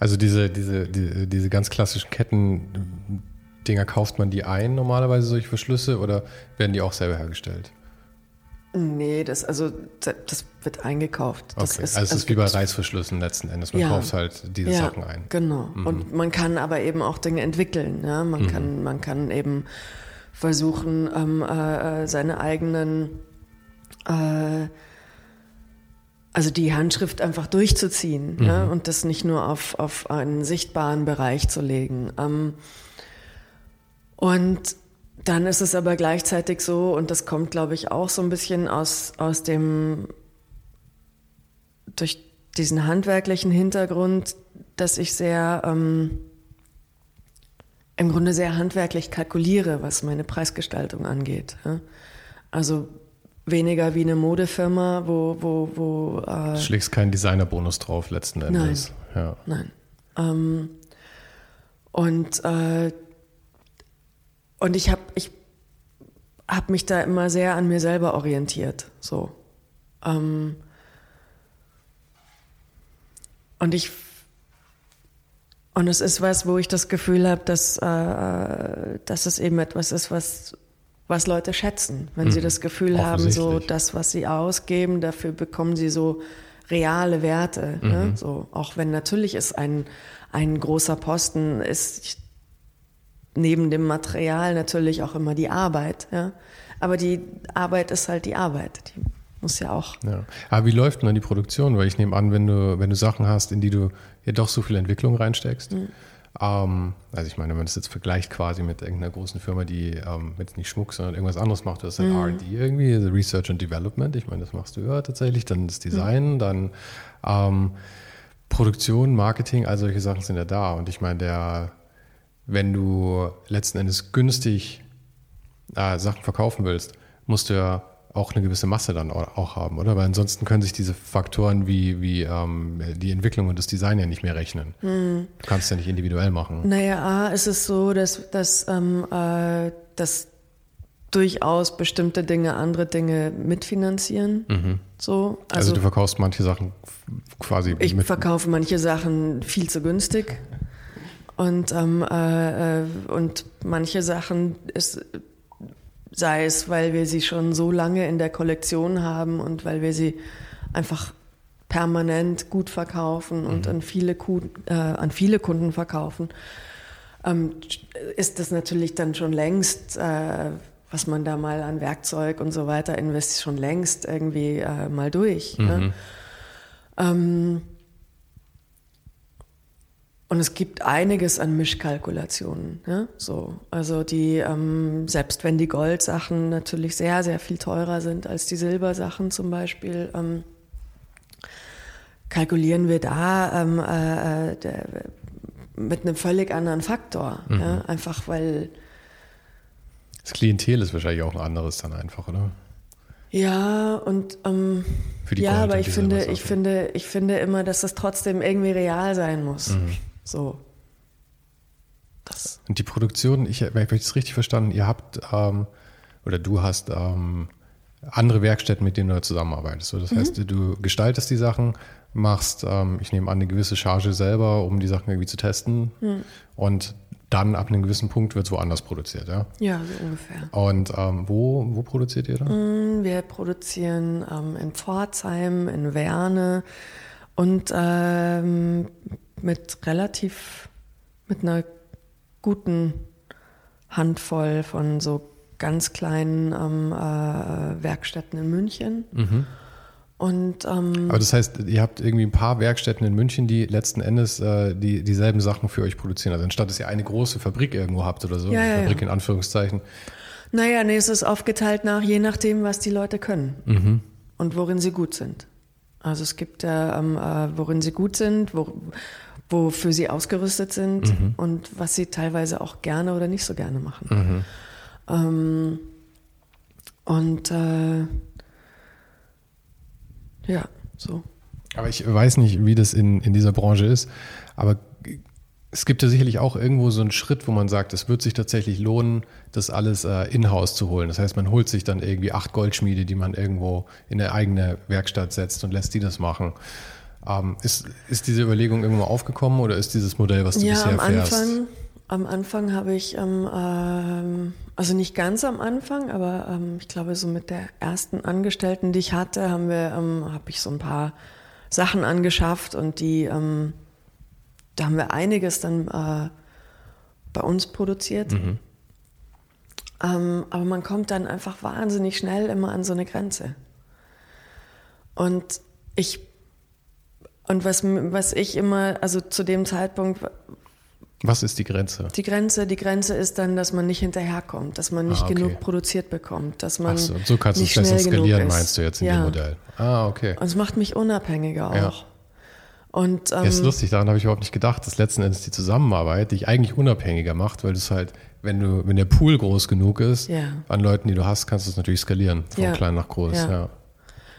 also diese, diese, diese, diese ganz klassischen Ketten Dinger kauft man die ein, normalerweise solche Verschlüsse, oder werden die auch selber hergestellt? Nee, das, also, das wird eingekauft. Das okay. ist, also es ist wie bei Reißverschlüssen letzten Endes. Man ja. kauft halt diese ja, Sachen ein. Genau. Mhm. Und man kann aber eben auch Dinge entwickeln. Ja? Man, mhm. kann, man kann eben versuchen, ähm, äh, seine eigenen, äh, also die Handschrift einfach durchzuziehen mhm. ja? und das nicht nur auf, auf einen sichtbaren Bereich zu legen. Ähm, und dann ist es aber gleichzeitig so, und das kommt, glaube ich, auch so ein bisschen aus, aus dem, durch diesen handwerklichen Hintergrund, dass ich sehr, ähm, im Grunde sehr handwerklich kalkuliere, was meine Preisgestaltung angeht. Also weniger wie eine Modefirma, wo, wo, wo. Äh, du schlägst keinen Designerbonus drauf letzten Endes. Nein. Ja. Nein. Ähm, und äh, und ich habe ich hab mich da immer sehr an mir selber orientiert. So. Ähm und ich und es ist was, wo ich das Gefühl habe, dass, äh, dass es eben etwas ist, was, was Leute schätzen. Wenn mhm. sie das Gefühl haben, so das, was sie ausgeben, dafür bekommen sie so reale Werte. Ne? Mhm. Ne? So, auch wenn natürlich es ein, ein großer Posten ist, neben dem Material natürlich auch immer die Arbeit. Ja? Aber die Arbeit ist halt die Arbeit. Die muss ja auch. Ja. Aber wie läuft denn dann die Produktion? Weil ich nehme an, wenn du, wenn du Sachen hast, in die du ja doch so viel Entwicklung reinsteckst. Mhm. Ähm, also ich meine, wenn man das jetzt vergleicht quasi mit irgendeiner großen Firma, die ähm, jetzt nicht Schmuck, sondern irgendwas anderes macht, das ist halt mhm. RD irgendwie, also Research and Development. Ich meine, das machst du ja tatsächlich. Dann das Design, mhm. dann ähm, Produktion, Marketing, all solche Sachen sind ja da. Und ich meine, der wenn du letzten Endes günstig äh, Sachen verkaufen willst, musst du ja auch eine gewisse Masse dann auch haben, oder? Weil ansonsten können sich diese Faktoren wie, wie ähm, die Entwicklung und das Design ja nicht mehr rechnen. Hm. Du kannst ja nicht individuell machen. Naja, A, ist es so, dass, dass, ähm, äh, dass durchaus bestimmte Dinge andere Dinge mitfinanzieren. Mhm. So, also, also, du verkaufst manche Sachen quasi. Ich verkaufe manche Sachen viel zu günstig. Und, ähm, äh, äh, und manche Sachen ist, sei es, weil wir sie schon so lange in der Kollektion haben und weil wir sie einfach permanent gut verkaufen und mhm. an, viele Kunden, äh, an viele Kunden verkaufen, ähm, ist das natürlich dann schon längst, äh, was man da mal an Werkzeug und so weiter investiert, schon längst irgendwie äh, mal durch. Ne? Mhm. Ne? Ähm, und es gibt einiges an Mischkalkulationen. Ja? So, also die, ähm, selbst wenn die Goldsachen natürlich sehr, sehr viel teurer sind als die Silbersachen zum Beispiel, ähm, kalkulieren wir da ähm, äh, äh der, mit einem völlig anderen Faktor. Mhm. Ja? Einfach weil. Das Klientel ist wahrscheinlich auch ein anderes dann einfach, oder? Ja, und ähm, ja, aber ich finde, ich finde, ich finde immer, dass das trotzdem irgendwie real sein muss. Mhm. So. Das. Und die Produktion, ich, ich habe es richtig verstanden, ihr habt, ähm, oder du hast ähm, andere Werkstätten, mit denen du zusammenarbeitest. So, das mhm. heißt, du gestaltest die Sachen, machst, ähm, ich nehme an, eine gewisse Charge selber, um die Sachen irgendwie zu testen. Mhm. Und dann ab einem gewissen Punkt wird es woanders produziert, ja? Ja, so ungefähr. Und ähm, wo, wo produziert ihr da? Mm, wir produzieren ähm, in Pforzheim, in Werne und ähm, mit relativ, mit einer guten Handvoll von so ganz kleinen ähm, äh, Werkstätten in München. Mhm. Und, ähm, Aber das heißt, ihr habt irgendwie ein paar Werkstätten in München, die letzten Endes äh, die, dieselben Sachen für euch produzieren. Also anstatt dass ihr eine große Fabrik irgendwo habt oder so, ja, ja, Fabrik ja. in Anführungszeichen. Naja, nee, es ist aufgeteilt nach, je nachdem, was die Leute können mhm. und worin sie gut sind. Also es gibt ja, ähm, äh, worin sie gut sind, wo, wofür sie ausgerüstet sind mhm. und was sie teilweise auch gerne oder nicht so gerne machen. Mhm. Ähm, und äh, ja, so. Aber ich weiß nicht, wie das in, in dieser Branche ist, aber es gibt ja sicherlich auch irgendwo so einen Schritt, wo man sagt, es wird sich tatsächlich lohnen, das alles äh, in-house zu holen. Das heißt, man holt sich dann irgendwie acht Goldschmiede, die man irgendwo in eine eigene Werkstatt setzt und lässt die das machen. Ähm, ist, ist diese Überlegung irgendwo aufgekommen oder ist dieses Modell, was du ja, bisher am fährst? Anfang, am Anfang habe ich, ähm, ähm, also nicht ganz am Anfang, aber ähm, ich glaube, so mit der ersten Angestellten, die ich hatte, haben wir, ähm, habe ich so ein paar Sachen angeschafft und die, ähm, da haben wir einiges dann äh, bei uns produziert. Mhm. Aber man kommt dann einfach wahnsinnig schnell immer an so eine Grenze. Und ich und was, was ich immer, also zu dem Zeitpunkt. Was ist die Grenze? Die Grenze, die Grenze ist dann, dass man nicht hinterherkommt, dass man nicht ah, okay. genug produziert bekommt, dass man. Ach so, so kannst du es besser skalieren, meinst du jetzt in ja. dem Modell? Ah, okay. Und es macht mich unabhängiger auch. Ja. Und, ähm, ja, ist lustig, daran habe ich überhaupt nicht gedacht, dass letzten Endes die Zusammenarbeit dich eigentlich unabhängiger macht, weil du es halt, wenn du, wenn der Pool groß genug ist, ja. an Leuten, die du hast, kannst du es natürlich skalieren, von ja. klein nach groß. Ja.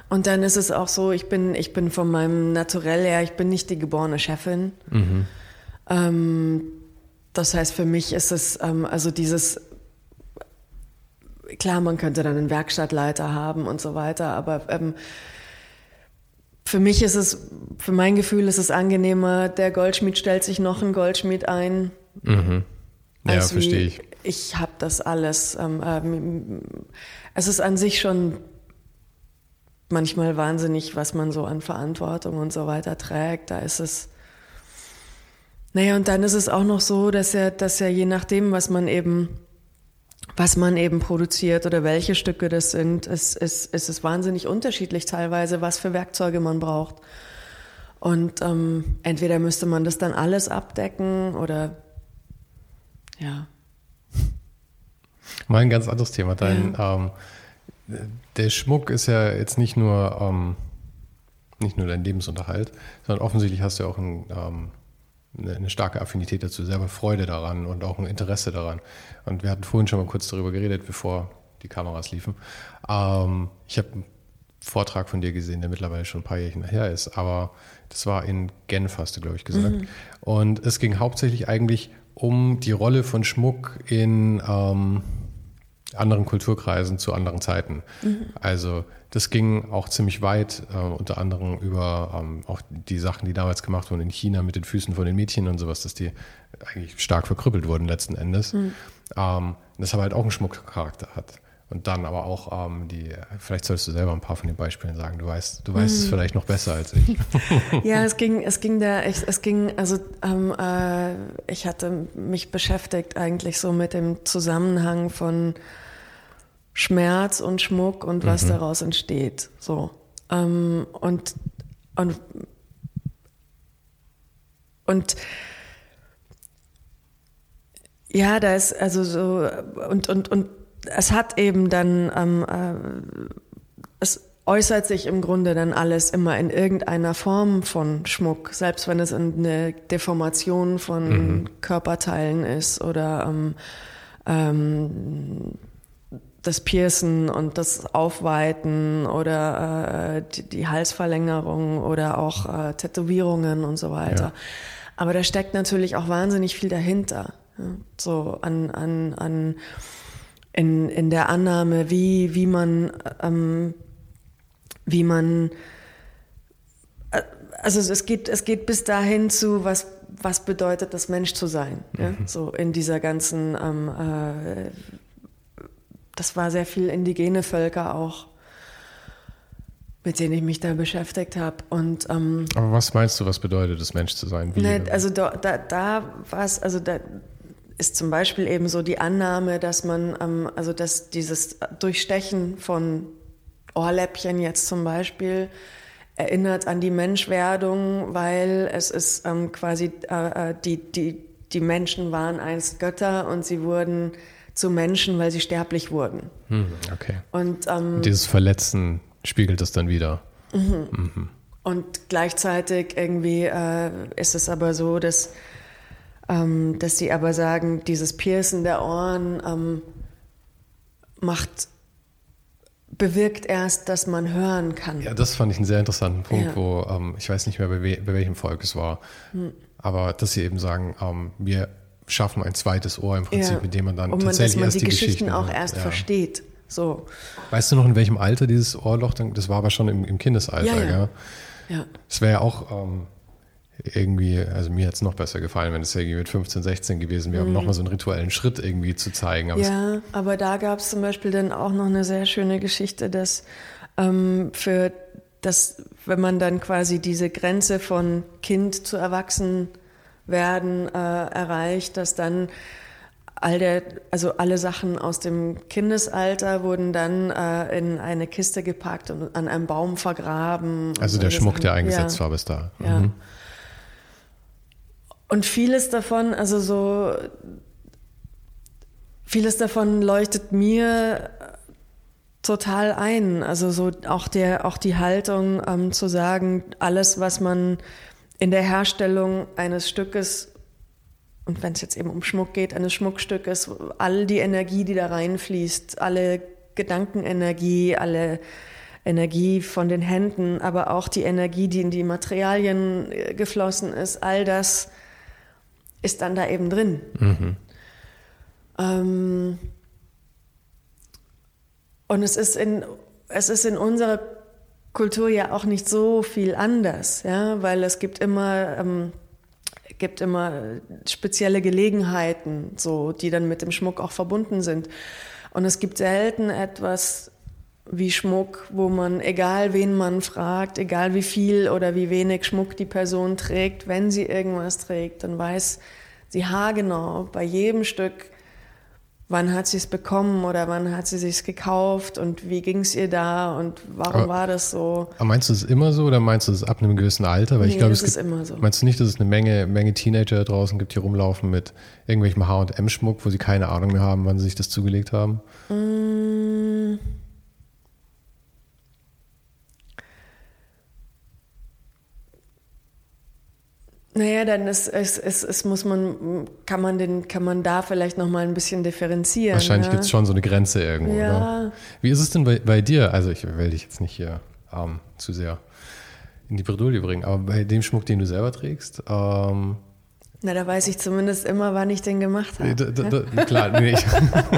Und dann ist es auch so, ich bin, ich bin von meinem Naturell her, ich bin nicht die geborene Chefin. Mhm. Ähm, das heißt, für mich ist es, ähm, also dieses, klar, man könnte dann einen Werkstattleiter haben und so weiter, aber ähm, für mich ist es, für mein Gefühl ist es angenehmer, der Goldschmied stellt sich noch einen Goldschmied ein. Mhm. Ja, verstehe ich. Ich habe das alles. Ähm, ähm, es ist an sich schon manchmal wahnsinnig, was man so an Verantwortung und so weiter trägt. Da ist es. Naja, und dann ist es auch noch so, dass er, dass er je nachdem, was man eben, was man eben produziert oder welche Stücke das sind, ist, ist, ist es wahnsinnig unterschiedlich teilweise, was für Werkzeuge man braucht. Und ähm, entweder müsste man das dann alles abdecken oder ja. Mal ein ganz anderes Thema. Dein, ja. ähm, der Schmuck ist ja jetzt nicht nur, ähm, nicht nur dein Lebensunterhalt, sondern offensichtlich hast du ja auch ein, ähm, eine, starke Affinität dazu, selber Freude daran und auch ein Interesse daran. Und wir hatten vorhin schon mal kurz darüber geredet, bevor die Kameras liefen. Ähm, ich habe einen Vortrag von dir gesehen, der mittlerweile schon ein paar Jährchen her ist, aber das war in Genf, hast du, glaube ich, gesagt. Mhm. Und es ging hauptsächlich eigentlich um die Rolle von Schmuck in ähm, anderen Kulturkreisen zu anderen Zeiten. Mhm. Also das ging auch ziemlich weit, äh, unter anderem über ähm, auch die Sachen, die damals gemacht wurden in China mit den Füßen von den Mädchen und sowas, dass die eigentlich stark verkrüppelt wurden letzten Endes. Mhm. Ähm, das aber halt auch einen Schmuckcharakter hat. Und dann aber auch ähm, die, vielleicht solltest du selber ein paar von den Beispielen sagen. Du weißt, du weißt mhm. es vielleicht noch besser als ich. ja, es ging, es ging da, ich, es ging, also ähm, äh, ich hatte mich beschäftigt eigentlich so mit dem Zusammenhang von Schmerz und Schmuck und was mhm. daraus entsteht. So. Ähm, und, und, und ja, da ist also so, und, und, und es hat eben dann, ähm, äh, es äußert sich im Grunde dann alles immer in irgendeiner Form von Schmuck, selbst wenn es eine Deformation von mhm. Körperteilen ist oder ähm, ähm, das Piercen und das Aufweiten oder äh, die, die, Halsverlängerung oder auch äh, Tätowierungen und so weiter. Ja. Aber da steckt natürlich auch wahnsinnig viel dahinter. Ja? So an, an, an in, in der Annahme, wie, wie man, ähm, wie man, äh, also es geht, es geht bis dahin zu, was, was bedeutet das Mensch zu sein, mhm. ja? so in dieser ganzen, ähm, äh, das war sehr viel indigene Völker auch mit denen ich mich da beschäftigt habe. Und, ähm, Aber was meinst du, was bedeutet es, Mensch zu sein? Wie, ne, also da, da, da war es, also da ist zum Beispiel eben so die Annahme, dass man, ähm, also dass dieses Durchstechen von Ohrläppchen jetzt zum Beispiel erinnert an die Menschwerdung, weil es ist ähm, quasi, äh, äh die, die, die Menschen waren einst Götter und sie wurden zu Menschen, weil sie sterblich wurden. Hm, okay. Und ähm, dieses Verletzen spiegelt es dann wieder. Mhm. Mhm. Und gleichzeitig irgendwie äh, ist es aber so, dass, ähm, dass sie aber sagen, dieses Piercen der Ohren ähm, macht bewirkt erst, dass man hören kann. Ja, das fand ich einen sehr interessanten Punkt, ja. wo ähm, ich weiß nicht mehr, bei, we bei, welchem Volk es war, hm. aber dass sie eben sagen, ähm, wir schaffen ein zweites Ohr im Prinzip, ja. mit dem man dann Und tatsächlich man, dass man erst die, die Geschichten auch erst ja. versteht. So. Weißt du noch, in welchem Alter dieses Ohrloch dann, das war aber schon im, im Kindesalter, ja. Das wäre ja auch ähm, irgendwie, also mir hätte es noch besser gefallen, wenn es irgendwie mit 15, 16 gewesen wäre, um mhm. nochmal so einen rituellen Schritt irgendwie zu zeigen. Aber ja, aber da gab es zum Beispiel dann auch noch eine sehr schöne Geschichte, dass ähm, für das, wenn man dann quasi diese Grenze von Kind zu Erwachsen werden äh, erreicht, dass dann all der, also alle Sachen aus dem Kindesalter wurden dann äh, in eine Kiste gepackt und an einem Baum vergraben. Also der Schmuck, Sachen. der eingesetzt ja. war bis da. Mhm. Ja. Und vieles davon, also so, vieles davon leuchtet mir total ein. Also so auch der, auch die Haltung ähm, zu sagen, alles, was man in der Herstellung eines Stückes und wenn es jetzt eben um Schmuck geht, eines Schmuckstückes, all die Energie, die da reinfließt, alle Gedankenenergie, alle Energie von den Händen, aber auch die Energie, die in die Materialien äh, geflossen ist, all das ist dann da eben drin. Mhm. Ähm, und es ist in, es ist in unserer Kultur ja auch nicht so viel anders, ja, weil es gibt immer ähm, gibt immer spezielle Gelegenheiten, so, die dann mit dem Schmuck auch verbunden sind. Und es gibt selten etwas wie Schmuck, wo man, egal wen man fragt, egal wie viel oder wie wenig Schmuck die Person trägt, wenn sie irgendwas trägt, dann weiß sie haargenau bei jedem Stück, wann hat sie es bekommen oder wann hat sie sich gekauft und wie ging es ihr da und warum aber, war das so? Aber meinst du es immer so oder meinst du es ab einem gewissen Alter? Weil nee, ich glaube, es ist gibt, immer so. Meinst du nicht, dass es eine Menge, Menge Teenager da draußen gibt, die rumlaufen mit irgendwelchem H&M-Schmuck, wo sie keine Ahnung mehr haben, wann sie sich das zugelegt haben? Mmh. Naja, dann ist es, es, es muss man, kann man den, kann man da vielleicht nochmal ein bisschen differenzieren. Wahrscheinlich ja? gibt es schon so eine Grenze irgendwo, ja. oder? Wie ist es denn bei, bei dir? Also ich will dich jetzt nicht hier ähm, zu sehr in die Bredouille bringen, aber bei dem Schmuck, den du selber trägst, ähm, na, da weiß ich zumindest immer, wann ich den gemacht habe. Da, da, da, klar, nee, ich,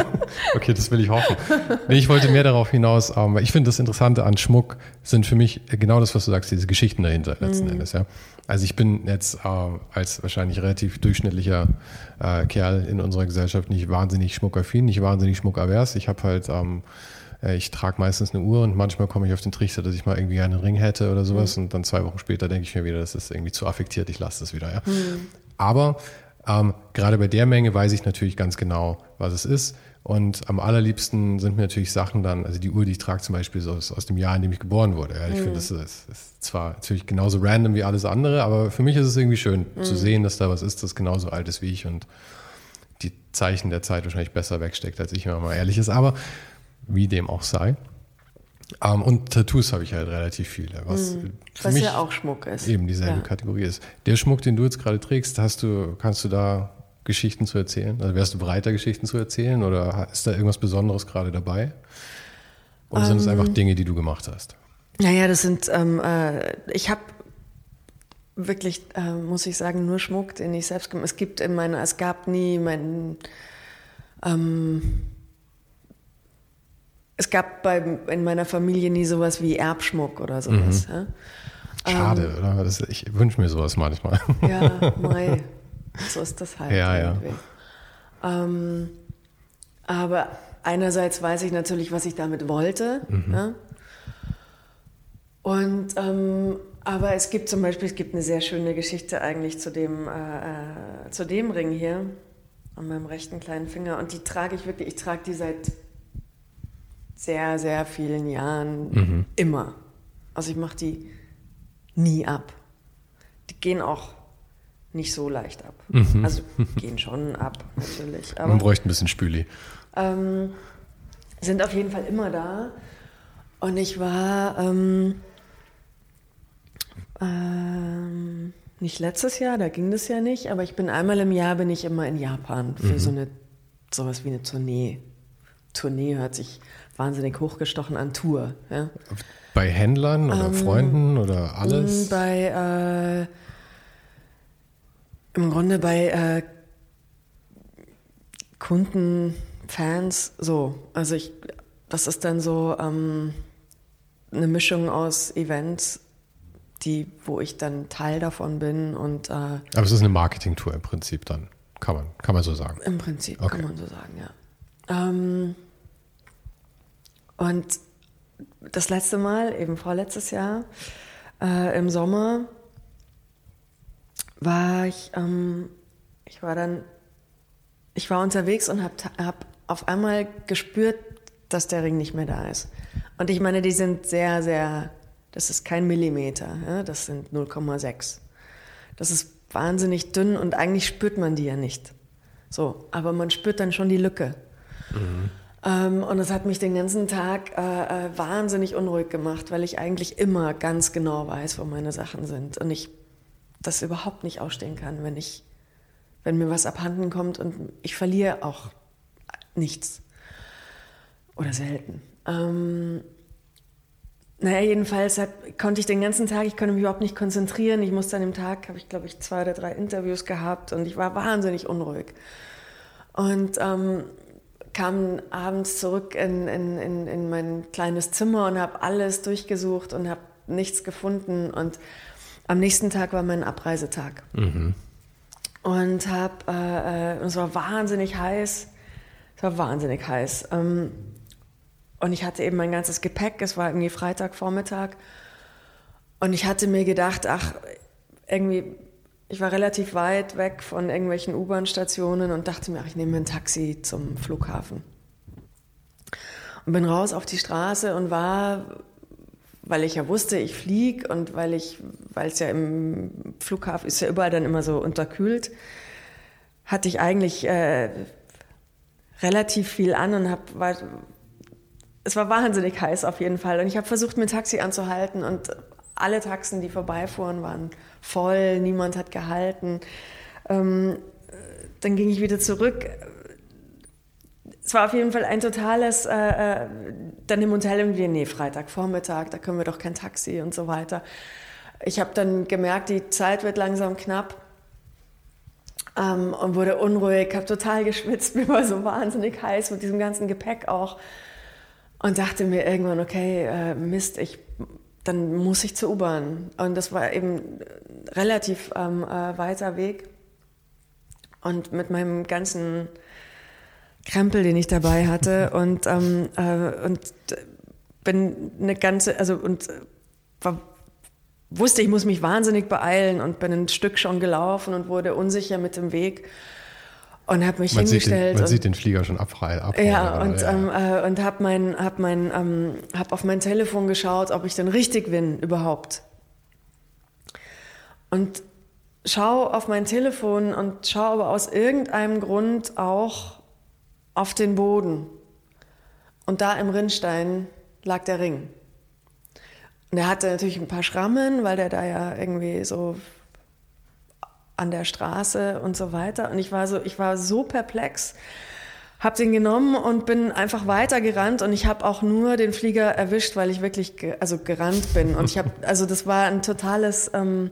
okay, das will ich hoffen. Nee, ich wollte mehr darauf hinaus, ähm, weil ich finde, das Interessante an Schmuck sind für mich genau das, was du sagst, diese Geschichten dahinter letzten mhm. Endes. Ja. Also ich bin jetzt äh, als wahrscheinlich relativ durchschnittlicher äh, Kerl in unserer Gesellschaft nicht wahnsinnig schmuckaffin, nicht wahnsinnig schmuckavers. Ich habe halt ähm, äh, ich trage meistens eine Uhr und manchmal komme ich auf den Trichter, dass ich mal irgendwie einen Ring hätte oder sowas mhm. und dann zwei Wochen später denke ich mir wieder, das ist irgendwie zu affektiert, ich lasse das wieder. Ja. Mhm. Aber ähm, gerade bei der Menge weiß ich natürlich ganz genau, was es ist. Und am allerliebsten sind mir natürlich Sachen dann, also die Uhr, die ich trage zum Beispiel so aus, aus dem Jahr, in dem ich geboren wurde. Ja, ich mhm. finde, das ist, ist, zwar natürlich genauso random wie alles andere, aber für mich ist es irgendwie schön mhm. zu sehen, dass da was ist, das genauso alt ist wie ich und die Zeichen der Zeit wahrscheinlich besser wegsteckt, als ich, wenn man mal ehrlich ist. Aber wie dem auch sei. Um, ähm, und Tattoos habe ich halt relativ viele. Was, mhm. was ja auch Schmuck ist. Eben dieselbe ja. Kategorie ist. Der Schmuck, den du jetzt gerade trägst, hast du, kannst du da Geschichten zu erzählen? Also wärst du bereit, da Geschichten zu erzählen oder ist da irgendwas Besonderes gerade dabei? Oder um, sind es einfach ähm. Dinge, die du gemacht hast? Naja, das sind, ähm, äh, ich habe wirklich, äh, muss ich sagen, nur Schmuck, den ich selbst gemacht habe. Es gibt in meiner, es gab nie meinen, ähm, es gab bei, in meiner Familie nie sowas wie Erbschmuck oder sowas. Mhm. Ja? Schade, ähm, oder? Das, ich wünsche mir sowas manchmal. Ja, Mai. So ist das halt. Ja, irgendwie. ja. Ähm, aber einerseits weiß ich natürlich, was ich damit wollte. Mhm. Ja? Und ähm, aber es gibt zum Beispiel, es gibt eine sehr schöne Geschichte eigentlich zu dem, äh, äh, zu dem Ring hier an meinem rechten kleinen Finger. Und die trage ich wirklich, ich trage die seit sehr, sehr vielen Jahren mhm. immer. Also ich mache die nie ab. Die gehen auch nicht so leicht ab. Mhm. Also gehen schon ab, natürlich. Aber, Man bräuchte ein bisschen Spüli. Ähm, sind auf jeden Fall immer da. Und ich war ähm, ähm, nicht letztes Jahr, da ging das ja nicht, aber ich bin einmal im Jahr bin ich immer in Japan für mhm. so eine sowas wie eine Tournee. Tournee hört sich wahnsinnig hochgestochen an Tour. Ja. Bei Händlern oder ähm, Freunden oder alles? Bei, äh, im Grunde bei äh, Kunden, Fans, so. Also ich, das ist dann so ähm, eine Mischung aus Events, die, wo ich dann Teil davon bin und. Äh, Aber es ist eine Marketing-Tour im Prinzip dann, kann man, kann man so sagen. Im Prinzip okay. kann man so sagen, ja. Ähm, und das letzte Mal, eben vorletztes Jahr, äh, im Sommer, war ich, ähm, ich war dann, ich war unterwegs und habe hab auf einmal gespürt, dass der Ring nicht mehr da ist. Und ich meine, die sind sehr, sehr, das ist kein Millimeter, ja, das sind 0,6. Das ist wahnsinnig dünn und eigentlich spürt man die ja nicht. So, aber man spürt dann schon die Lücke. Mhm. Und es hat mich den ganzen Tag äh, äh, wahnsinnig unruhig gemacht, weil ich eigentlich immer ganz genau weiß, wo meine Sachen sind. Und ich das überhaupt nicht ausstehen kann, wenn ich, wenn mir was abhanden kommt und ich verliere auch nichts. Oder selten. Ähm, naja, jedenfalls hat, konnte ich den ganzen Tag, ich konnte mich überhaupt nicht konzentrieren. Ich musste an dem Tag, habe ich glaube ich zwei oder drei Interviews gehabt und ich war wahnsinnig unruhig. Und ähm, kam abends zurück in, in, in, in mein kleines Zimmer und habe alles durchgesucht und habe nichts gefunden. Und am nächsten Tag war mein Abreisetag. Mhm. Und hab, äh, äh, es war wahnsinnig heiß. Es war wahnsinnig heiß. Ähm, und ich hatte eben mein ganzes Gepäck. Es war irgendwie Freitagvormittag. Und ich hatte mir gedacht, ach, irgendwie ich war relativ weit weg von irgendwelchen U-Bahn-Stationen und dachte mir, ach, ich nehme ein Taxi zum Flughafen. Und bin raus auf die Straße und war, weil ich ja wusste, ich fliege und weil ich, weil es ja im Flughafen ist ja überall dann immer so unterkühlt, hatte ich eigentlich äh, relativ viel an und habe war, es war wahnsinnig heiß auf jeden Fall und ich habe versucht, mir ein Taxi anzuhalten und alle Taxen, die vorbeifuhren, waren voll, niemand hat gehalten. Ähm, dann ging ich wieder zurück. Es war auf jeden Fall ein totales, äh, äh, dann im Hotel irgendwie, nee, Freitagvormittag, da können wir doch kein Taxi und so weiter. Ich habe dann gemerkt, die Zeit wird langsam knapp ähm, und wurde unruhig, habe total geschwitzt, mir war so wahnsinnig heiß mit diesem ganzen Gepäck auch und dachte mir irgendwann, okay, äh, Mist, ich dann muss ich zur U-Bahn. Und das war eben relativ ähm, äh, weiter Weg. Und mit meinem ganzen Krempel, den ich dabei hatte, und, ähm, äh, und bin eine ganze, also und äh, war, wusste, ich muss mich wahnsinnig beeilen und bin ein Stück schon gelaufen und wurde unsicher mit dem Weg und habe mich man hingestellt. Sieht den, man sieht den Flieger schon abfallen. Ab, ja, und, ja. Ähm, äh, und habe mein, hab mein, ähm, hab auf mein Telefon geschaut, ob ich denn richtig bin überhaupt. Und schau auf mein Telefon und schau aber aus irgendeinem Grund auch auf den Boden. Und da im Rinnstein lag der Ring. Und er hatte natürlich ein paar Schrammen, weil der da ja irgendwie so an der Straße und so weiter. Und ich war so, ich war so perplex, habe den genommen und bin einfach weitergerannt und ich habe auch nur den Flieger erwischt, weil ich wirklich ge also gerannt bin. Und ich habe, also das war ein totales. Ähm,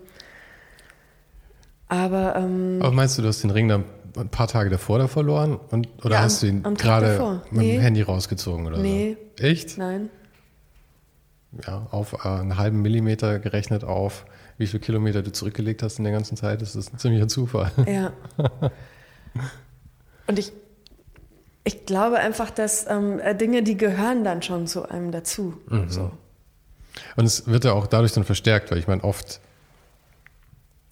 aber, ähm, aber meinst du, du hast den Ring dann ein paar Tage davor da verloren? Und, oder Ja, hast du ihn gerade mit Nee. dem Handy rausgezogen oder Nee. so? Echt? Nein. Ja, auf äh, einen halben Millimeter gerechnet auf wie viele Kilometer du zurückgelegt hast in der ganzen Zeit, ist das ein ziemlicher Zufall. Ja. Und ich, ich glaube einfach, dass ähm, äh, Dinge, die gehören dann schon zu einem dazu. Mhm. So. Und es wird ja auch dadurch dann verstärkt, weil ich meine, oft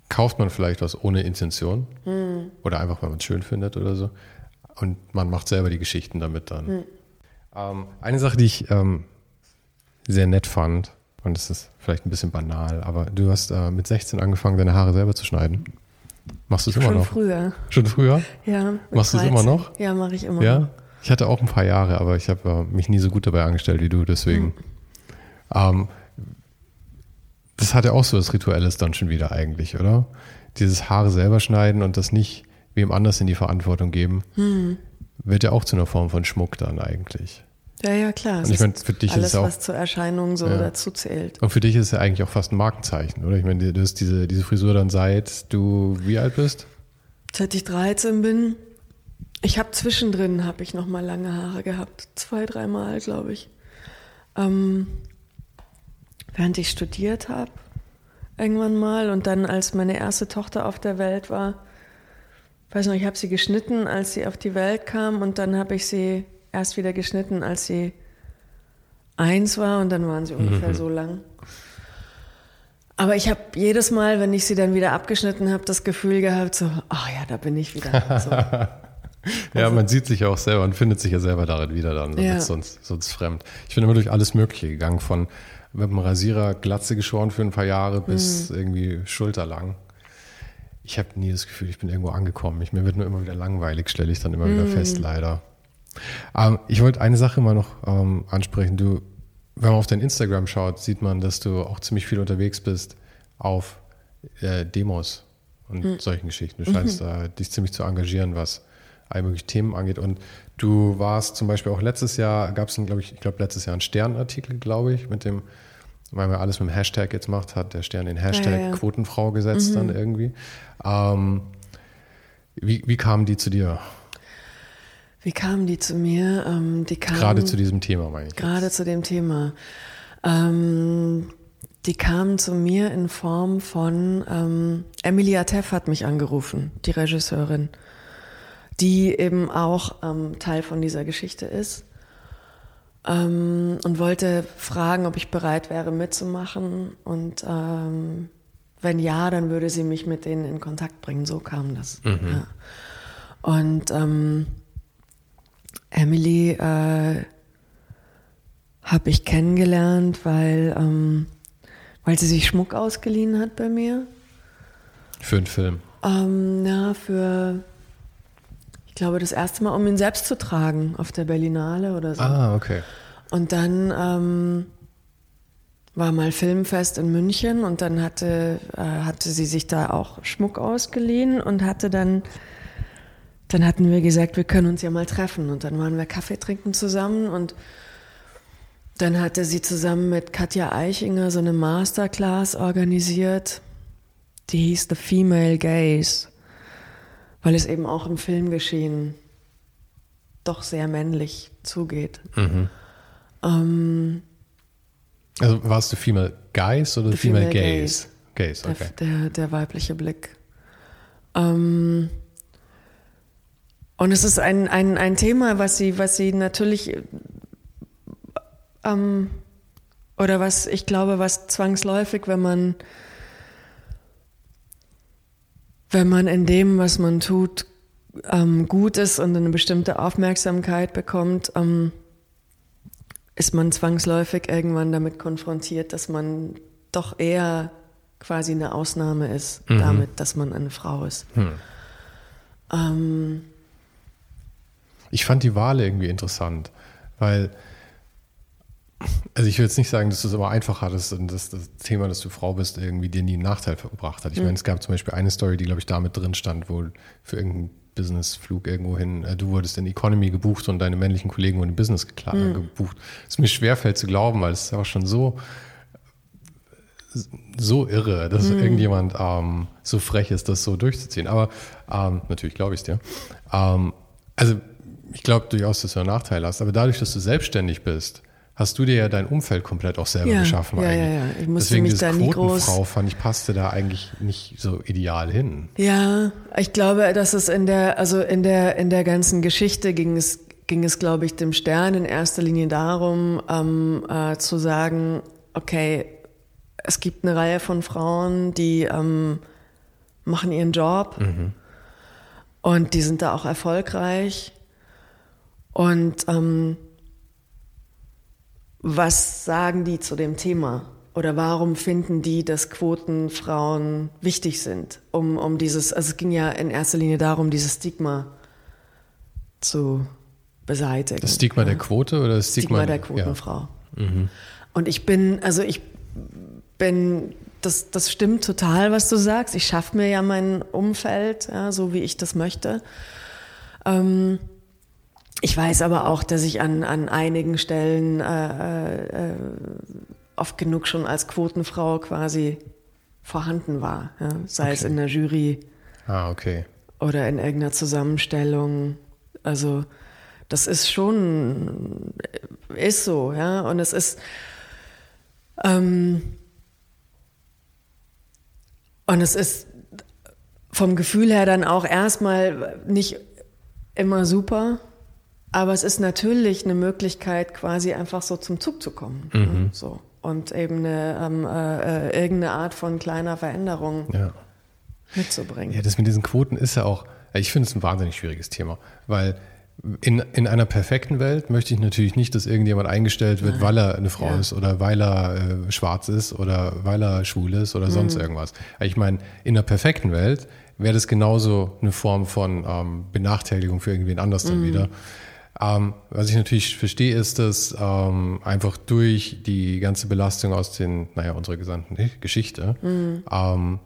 kauft man vielleicht was ohne Intention oder einfach, weil man es schön findet oder so. Und man macht selber die Geschichten damit dann. Ähm, eine Sache, die ich ähm, sehr nett fand, und das ist vielleicht ein bisschen banal, aber du hast äh, mit 16 angefangen, deine Haare selber zu schneiden. Machst du es immer Schon noch? früher. Schon früher? Ja, Machst du es immer 13. noch? Ja, mache ich immer noch. Ja, ich hatte auch ein paar Jahre, aber ich habe äh, mich nie so gut dabei angestellt wie du, deswegen. Ähm, das hat ja auch so was Rituelles dann schon wieder eigentlich, oder? Dieses Haare selber schneiden und das nicht wem anders in die Verantwortung geben, wird ja auch zu einer Form von Schmuck dann eigentlich. Ja, ja, klar. Und ich meine, ist für dich ist alles, es auch- was zur Erscheinung so Ja. dazu zählt. Und für dich ist es ja eigentlich auch fast ein Markenzeichen, oder? Ich meine, du hast diese, diese Frisur dann seit du wie alt bist? Seit ich 13 bin, ich habe zwischendrin habe ich noch mal lange Haare gehabt, zwei, dreimal, glaube ich. Ähm, während ich studiert habe, irgendwann mal und dann, als meine erste Tochter auf der Welt war, weiß noch, ich habe sie geschnitten, als sie auf die Welt kam und dann habe ich sie erst wieder geschnitten, als sie eins war und dann waren sie ungefähr so lang. Aber ich habe jedes Mal, wenn ich sie dann wieder abgeschnitten habe, das Gefühl gehabt, so, ach ja, da bin ich wieder. So. Ja, man sieht sich ja auch selber und findet sich ja selber darin wieder dann, so Ja. sonst, sonst fremd. Ich bin immer durch alles Mögliche gegangen, von mit dem Rasierer Glatze geschoren für ein paar Jahre bis irgendwie schulterlang. Ich habe nie das Gefühl, ich bin irgendwo angekommen. Ich, mir wird nur immer wieder langweilig, stelle ich dann immer wieder fest, leider. Ähm, ich wollte eine Sache mal noch ähm, ansprechen. Du, wenn man auf dein Instagram schaut, sieht man, dass du auch ziemlich viel unterwegs bist auf äh, Demos und solchen Geschichten. Du scheinst äh, dich ziemlich zu engagieren, was all mögliche Themen angeht. Und du warst zum Beispiel auch letztes Jahr, gab es, glaube ich, ich glaube letztes Jahr einen Sternartikel, glaube ich, mit dem, weil man alles mit dem Hashtag jetzt macht, hat der Stern den Hashtag Ja, ja, ja. Quotenfrau gesetzt dann irgendwie. Ähm, wie, wie kamen die zu dir? Wie kamen die zu mir? Ähm, die kamen Gerade zu diesem Thema, meine ich. jetzt. gerade zu dem Thema. Ähm, die kamen zu mir in Form von ähm, Emilia Teff hat mich angerufen, die Regisseurin, die eben auch ähm, Teil von dieser Geschichte ist ähm, und wollte fragen, ob ich bereit wäre mitzumachen und ähm, wenn ja, dann würde sie mich mit denen in Kontakt bringen. So kam das. Ja. Und ähm, Emily äh, habe ich kennengelernt, weil, ähm, weil sie sich Schmuck ausgeliehen hat bei mir. Für einen Film. Ähm, ja, für, ich glaube, das erste Mal, um ihn selbst zu tragen auf der Berlinale oder so. Ah, okay. Und dann ähm, war mal Filmfest in München und dann hatte, äh, hatte sie sich da auch Schmuck ausgeliehen und hatte dann, dann hatten wir gesagt, wir können uns ja mal treffen. Und dann waren wir Kaffee trinken zusammen und dann hatte sie zusammen mit Katja Eichinger so eine Masterclass organisiert, die hieß The Female Gaze, weil es eben auch im Filmgeschehen doch sehr männlich zugeht. Ähm, Also warst du Female Guys oder The Female, Female? Gays, der, okay. der, der weibliche Blick. Ähm, und es ist ein, ein, ein Thema, was sie, was sie natürlich, äh, ähm, oder was ich glaube, was zwangsläufig, wenn man, wenn man in dem, was man tut, ähm, gut ist und eine bestimmte Aufmerksamkeit bekommt, ähm, ist man zwangsläufig irgendwann damit konfrontiert, dass man doch eher quasi eine Ausnahme ist, damit, dass man eine Frau ist. Ähm, Ich fand die Wahl irgendwie interessant, weil, also ich will jetzt nicht sagen, dass du es immer einfach hattest und dass das Thema, dass du Frau bist, irgendwie dir nie einen Nachteil verbracht hat. Ich meine, es gab zum Beispiel eine Story, die, glaube ich, da mit drin stand, wo für irgendeinen Businessflug irgendwo hin, äh, du wurdest in Economy gebucht und deine männlichen Kollegen wurden in Business gekla- gebucht. Es mir schwerfällt zu glauben, weil es ist auch schon so, so irre, dass mhm. irgendjemand ähm, so frech ist, das so durchzuziehen. Aber ähm, natürlich glaube ich es dir. Ähm, also ich glaube durchaus, dass du einen Nachteil hast. Aber dadurch, dass du selbstständig bist, hast du dir ja dein Umfeld komplett auch selber ja, geschaffen ja, eigentlich. Ja, ja. Ich musste Deswegen mich diese da nie Quotenfrau groß fand ich passte da eigentlich nicht so ideal hin. Ja, ich glaube, dass es in der, also in der, in der ganzen Geschichte ging es, ging es, glaube ich, dem Stern in erster Linie darum, ähm, äh, zu sagen, okay, es gibt eine Reihe von Frauen, die ähm, machen ihren Job Mhm. und die sind da auch erfolgreich. Und ähm, was sagen die zu dem Thema? Oder warum finden die, dass Quotenfrauen wichtig sind? Um, um dieses, also es ging ja in erster Linie darum, dieses Stigma zu beseitigen. Das Stigma ja. der Quote oder das Stigma, Stigma der Ja. Quotenfrau. Mhm. Und ich bin, also ich bin, das, das stimmt total, was du sagst. Ich schaffe mir ja mein Umfeld, ja, so wie ich das möchte. Ähm, ich weiß aber auch, dass ich an, an einigen Stellen äh, äh, oft genug schon als Quotenfrau quasi vorhanden war. Ja? Sei es Okay. in der Jury Ah, okay. oder in irgendeiner Zusammenstellung. Also das ist schon, ist so, ja. Und es ist, ähm, und es ist vom Gefühl her dann auch erstmal nicht immer super, aber es ist natürlich eine Möglichkeit, quasi einfach so zum Zug zu kommen. Mhm. Ja, so. Und eben eine, ähm, äh, äh, irgendeine Art von kleiner Veränderung Ja. mitzubringen. Ja, das mit diesen Quoten ist ja auch, ich finde es ein wahnsinnig schwieriges Thema, weil in, in einer perfekten Welt möchte ich natürlich nicht, dass irgendjemand eingestellt wird, weil er eine Frau Ja. ist oder weil er äh, schwarz ist oder weil er schwul ist oder sonst Mhm. irgendwas. Ich meine, in einer perfekten Welt wäre das genauso eine Form von ähm, Benachteiligung für irgendwen anders Mhm. dann wieder. Ähm, was ich natürlich verstehe, ist, dass ähm, einfach durch die ganze Belastung aus den, naja, unserer gesamten Geschichte, ähm,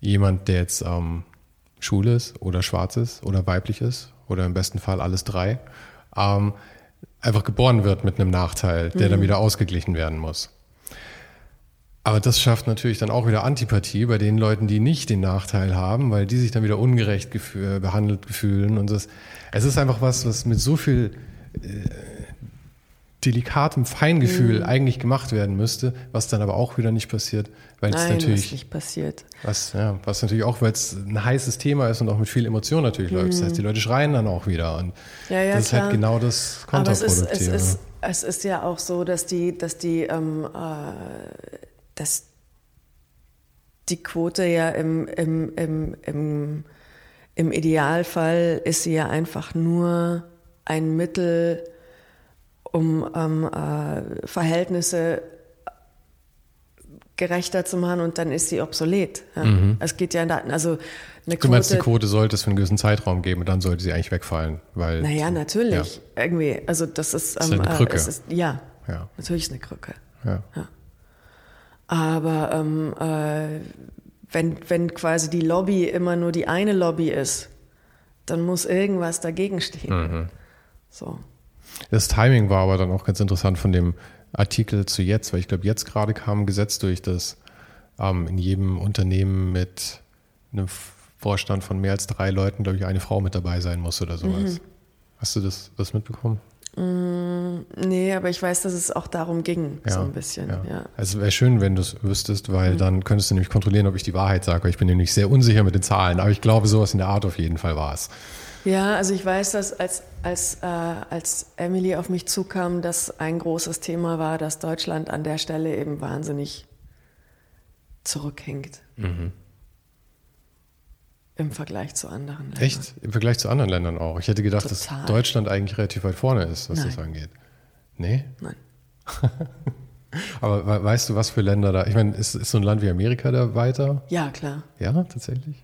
jemand, der jetzt ähm, schwul ist oder schwarz ist oder weiblich ist oder im besten Fall alles drei, ähm, einfach geboren wird mit einem Nachteil, der dann wieder ausgeglichen werden muss. Aber das schafft natürlich dann auch wieder Antipathie bei den Leuten, die nicht den Nachteil haben, weil die sich dann wieder ungerecht gefü- behandelt fühlen. Und das, es ist einfach was, was mit so viel äh, delikatem Feingefühl eigentlich gemacht werden müsste, was dann aber auch wieder nicht passiert, weil es Nein, was natürlich nicht passiert. was, ja, was natürlich auch, weil es ein heißes Thema ist und auch mit viel Emotion natürlich läuft. Das heißt, die Leute schreien dann auch wieder. Und Mhm. Ja, ja, das ist halt klar. genau das Aber es ist, es, Kontraproduktive. ist, es ist ja auch so, dass die, dass die, ähm, äh, dass die Quote ja im, im, im, im, im Idealfall ist sie ja einfach nur ein Mittel, um ähm, äh, Verhältnisse gerechter zu machen und dann ist sie obsolet. Ja. Es geht ja, da, also eine Mhm. du meinst, die Quote, sollte es für einen gewissen Zeitraum geben und dann sollte sie eigentlich wegfallen. Weil, naja, natürlich. Irgendwie, also das ist, ist halt eine äh, Krücke. es ist, ja, Ja, natürlich ist eine Krücke. ja. Aber ähm, äh, wenn, wenn quasi die Lobby immer nur die eine Lobby ist, dann muss irgendwas dagegen stehen. Mhm. So. Das Timing war aber dann auch ganz interessant von dem Artikel zu jetzt, weil ich glaube, jetzt gerade kam ein Gesetz durch, dass ähm, in jedem Unternehmen mit einem Vorstand von mehr als drei Leuten, glaube ich, eine Frau mit dabei sein muss oder sowas. Mhm. Hast du das, das mitbekommen? Nee, aber ich weiß, dass es auch darum ging, so ein bisschen. Ja. Mhm. Also wäre schön, wenn du es wüsstest, weil dann könntest du nämlich kontrollieren, ob ich die Wahrheit sage. weil Ich bin nämlich sehr unsicher mit den Zahlen, aber ich glaube, sowas in der Art auf jeden Fall war es. Ja, also ich weiß, dass als, als, äh, als Emily auf mich zukam, dass ein großes Thema war, dass Deutschland an der Stelle eben wahnsinnig zurückhängt. Im Vergleich zu anderen Ländern. Echt? Im Vergleich zu anderen Ländern auch. Ich hätte gedacht, Total. dass Deutschland eigentlich relativ weit vorne ist, was das Nein. angeht. Nee? Nein. Aber we- weißt du, was für Länder da? Ich meine, ist, ist so ein Land wie Amerika da weiter? Ja, klar. Ja, tatsächlich.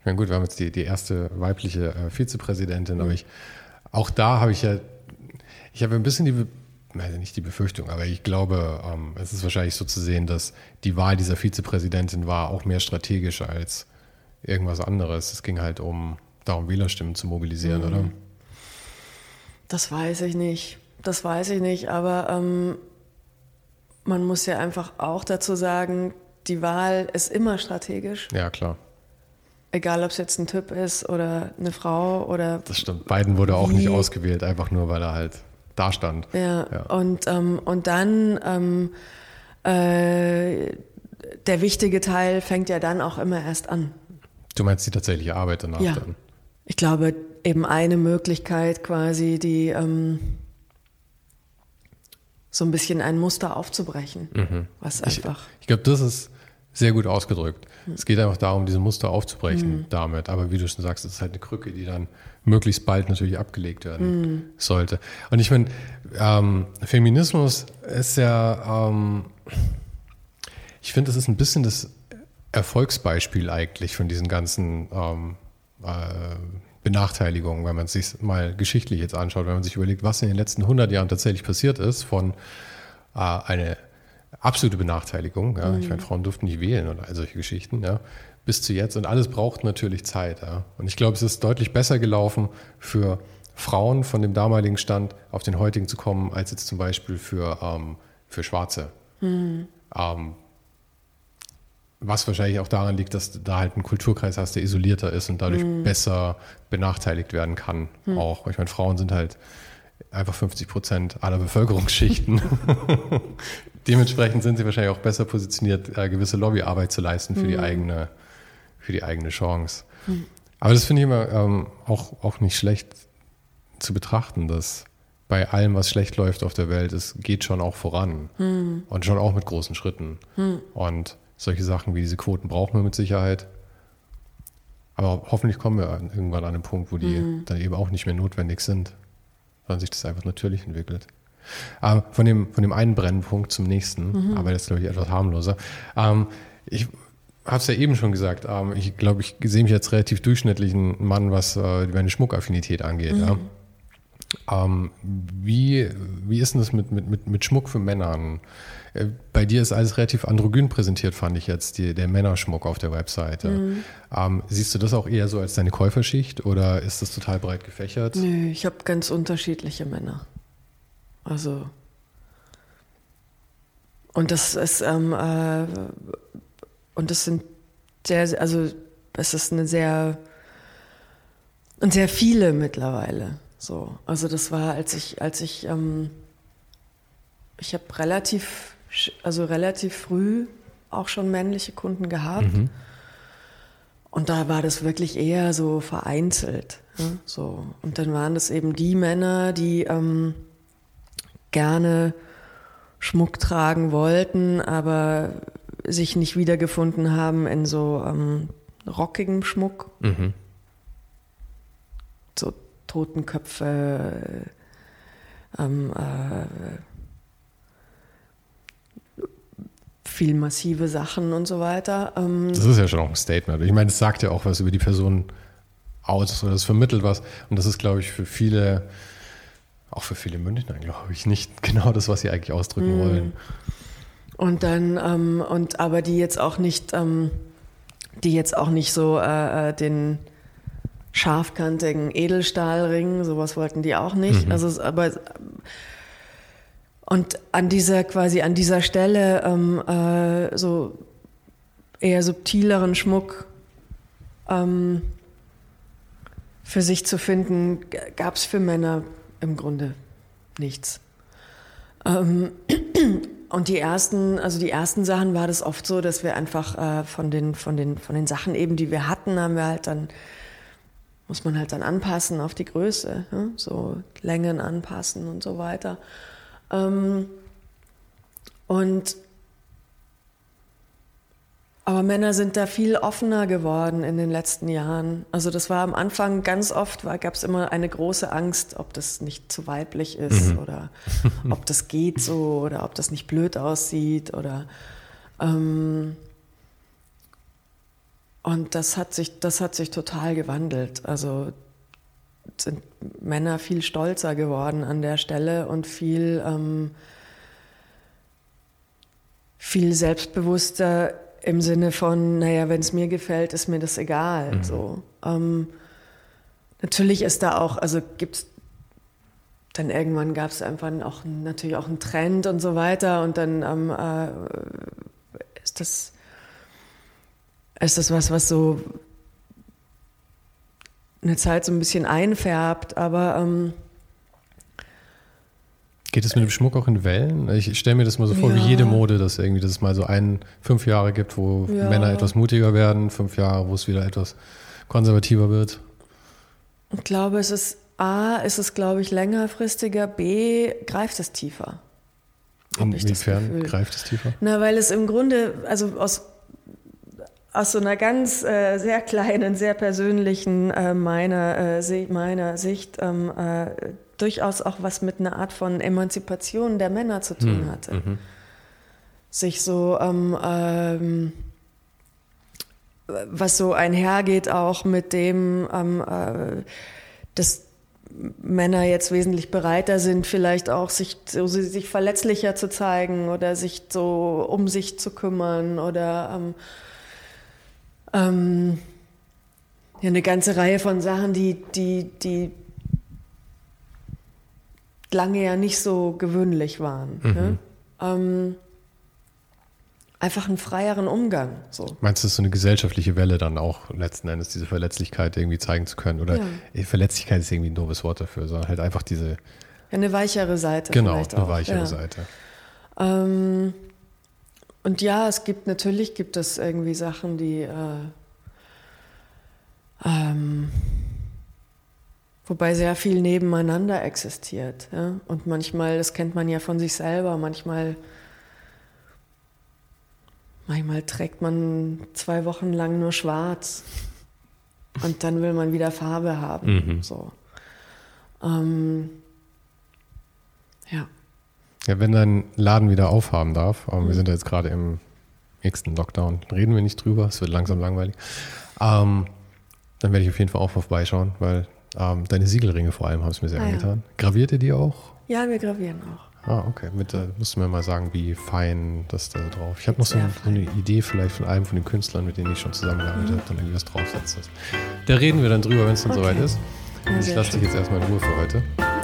Ich meine, gut, wir haben jetzt die, die erste weibliche äh, Vizepräsidentin, aber ich, auch da habe ich ja, ich habe ein bisschen die, also nicht die Befürchtung, aber ich glaube, ähm, es ist wahrscheinlich so zu sehen, dass die Wahl dieser Vizepräsidentin war auch mehr strategisch als irgendwas anderes. Es ging halt um, darum, Wählerstimmen zu mobilisieren, oder? Das weiß ich nicht. Das weiß ich nicht, aber ähm, man muss ja einfach auch dazu sagen, die Wahl ist immer strategisch. Ja, klar. Egal, ob es jetzt ein Typ ist oder eine Frau oder. Das stimmt. Biden wurde auch nicht ausgewählt, einfach nur, weil er halt da stand. Ja, ja. Und, ähm, und dann ähm, äh, der wichtige Teil fängt ja dann auch immer erst an. Du meinst die tatsächliche Arbeit danach ja. dann? Ich glaube, eben eine Möglichkeit quasi, die ähm, so ein bisschen ein Muster aufzubrechen. Mhm. Was einfach. Ich, ich glaube, das ist sehr gut ausgedrückt. Mhm. Es geht einfach darum, diese Muster aufzubrechen mhm. damit. Aber wie du schon sagst, es ist halt eine Krücke, die dann möglichst bald natürlich abgelegt werden mhm. sollte. Und ich meine, ähm, Feminismus ist ja, ähm, ich finde, das ist ein bisschen das Erfolgsbeispiel eigentlich von diesen ganzen ähm, äh, Benachteiligung, wenn man es sich mal geschichtlich jetzt anschaut, wenn man sich überlegt, was in den letzten 100 Jahren tatsächlich passiert ist, von äh, eine absolute Benachteiligung, ja, mhm. ich meine, Frauen durften nicht wählen oder all solche Geschichten, ja, bis zu jetzt und alles braucht natürlich Zeit, ja. Und ich glaube, es ist deutlich besser gelaufen für Frauen von dem damaligen Stand auf den heutigen zu kommen, als jetzt zum Beispiel für, ähm, für Schwarze. Mhm. Ähm, was wahrscheinlich auch daran liegt, dass du da halt einen Kulturkreis hast, der isolierter ist und dadurch mhm. besser benachteiligt werden kann. Mhm. Auch. Ich meine, Frauen sind halt einfach 50 Prozent aller Bevölkerungsschichten. Dementsprechend sind sie wahrscheinlich auch besser positioniert, äh, gewisse Lobbyarbeit zu leisten für, mhm. die, eigene, für die eigene Chance. Mhm. Aber das finde ich immer ähm, auch, auch nicht schlecht zu betrachten, dass bei allem, was schlecht läuft auf der Welt, es geht schon auch voran. Mhm. Und schon auch mit großen Schritten. Mhm. Und solche Sachen wie diese Quoten brauchen wir mit Sicherheit. Aber hoffentlich kommen wir irgendwann an einen Punkt, wo die mhm. dann eben auch nicht mehr notwendig sind, sondern sich das einfach natürlich entwickelt. Aber von dem, von dem einen Brennpunkt zum nächsten, mhm. aber jetzt glaube ich etwas harmloser. Ähm, ich habe es ja eben schon gesagt, ähm, ich glaube, ich sehe mich als relativ durchschnittlichen Mann, was äh, meine Schmuckaffinität angeht. Mhm. Ja. Ähm, wie, wie ist denn das mit, mit, mit, mit Schmuck für Männer? Äh, bei dir ist alles relativ androgyn präsentiert, fand ich jetzt, die, der Männerschmuck auf der Webseite. Mhm. Ähm, siehst du das auch eher so als deine Käuferschicht oder ist das total breit gefächert? Nö, ich habe ganz unterschiedliche Männer. Also. Und das ist, ähm, äh, und das sind sehr, also es ist eine sehr, und sehr viele mittlerweile. So. Also das war, als ich, als ich, ähm, ich habe relativ also relativ früh auch schon männliche Kunden gehabt. Mhm. Und da war das wirklich eher so vereinzelt. Ne? So. Und dann waren das eben die Männer, die ähm, gerne Schmuck tragen wollten, aber sich nicht wiedergefunden haben in so ähm, rockigem Schmuck. Mhm. Totenköpfe, ähm, äh, viel massive Sachen und so weiter. Ähm das ist ja schon auch ein Statement. Ich meine, es sagt ja auch was über die Person aus oder es vermittelt was. Und das ist, glaube ich, für viele, auch für viele Münchner, glaube ich, nicht genau das, was sie eigentlich ausdrücken mm. wollen. Und dann, ähm, und aber die jetzt auch nicht, ähm, die jetzt auch nicht so äh, äh den scharfkantigen Edelstahlring, sowas wollten die auch nicht. Mhm. Also, aber und an dieser quasi an dieser Stelle ähm, äh, so eher subtileren Schmuck ähm, für sich zu finden, gab es für Männer im Grunde nichts. Ähm, und die ersten, also die ersten Sachen war das oft so, dass wir einfach äh, von den von den von den Sachen eben, die wir hatten, haben wir halt dann muss man halt dann anpassen auf die Größe, ne? so Längen anpassen und so weiter. Ähm, und aber Männer sind da viel offener geworden in den letzten Jahren. Also das war am Anfang ganz oft, gab es immer eine große Angst, ob das nicht zu weiblich ist mhm. oder ob das geht so oder ob das nicht blöd aussieht oder ähm, und das hat sich, das hat sich total gewandelt. Also sind Männer viel stolzer geworden an der Stelle und viel, ähm, viel selbstbewusster im Sinne von, naja, wenn es mir gefällt, ist mir das egal. Mhm. So. Ähm, natürlich ist da auch, also gibt es dann irgendwann gab es einfach auch natürlich auch einen Trend und so weiter und dann ähm, äh, ist das ist das was, was so eine Zeit so ein bisschen einfärbt, aber ähm, Geht es mit dem Schmuck auch in Wellen? Ich stelle mir das mal so vor, Ja. wie jede Mode, dass irgendwie, dass es mal so ein, fünf Jahre gibt, wo Ja. Männer etwas mutiger werden, fünf Jahre, wo es wieder etwas konservativer wird. ich glaube, es ist A, ist es, glaube ich, längerfristiger, B, greift es tiefer. Inwiefern greift es tiefer? Na, weil es im Grunde, also aus, aus so einer ganz äh, sehr kleinen, sehr persönlichen äh, meiner, äh, meiner Sicht ähm, äh, durchaus auch was mit einer Art von Emanzipation der Männer zu tun hatte. Sich so, ähm, ähm, was so einhergeht auch mit dem, ähm, äh, dass Männer jetzt wesentlich bereiter sind, vielleicht auch sich, so, sich verletzlicher zu zeigen oder sich so um sich zu kümmern oder ähm, ja, eine ganze Reihe von Sachen, die, die, die lange ja nicht so gewöhnlich waren. Ne? Ähm, einfach einen freieren Umgang. So. Meinst du, das ist so eine gesellschaftliche Welle dann auch letzten Endes, diese Verletzlichkeit irgendwie zeigen zu können? Oder Ja. Verletzlichkeit ist irgendwie ein doofes Wort dafür, sondern halt einfach diese, Ja, eine weichere Seite. genau, eine weichere ja. Seite. Ähm, und ja, es gibt natürlich gibt es irgendwie Sachen, die äh, ähm, wobei sehr viel nebeneinander existiert. Ja? Und manchmal, das kennt man ja von sich selber, manchmal manchmal trägt man zwei Wochen lang nur schwarz und dann will man wieder Farbe haben. Mhm. So. Ähm, ja. Ja, wenn dein Laden wieder aufhaben darf, ähm, wir sind ja jetzt gerade im nächsten Lockdown, reden wir nicht drüber, es wird langsam langweilig, ähm, dann werde ich auf jeden Fall auch vorbeischauen, weil ähm, deine Siegelringe vor allem haben es mir sehr Ah, ja. angetan. Graviert ihr die auch? ja, wir gravieren auch. Ah, okay. Mit, äh, musst du mir mal sagen, wie fein das da drauf. Ich habe noch so, ein, so eine Idee vielleicht von einem von den Künstlern, mit denen ich schon zusammengearbeitet habe, dann irgendwie was draufsetzt. Da reden wir dann drüber, wenn es dann Okay. soweit ist. Ja, ich lasse dich jetzt erstmal in Ruhe für heute.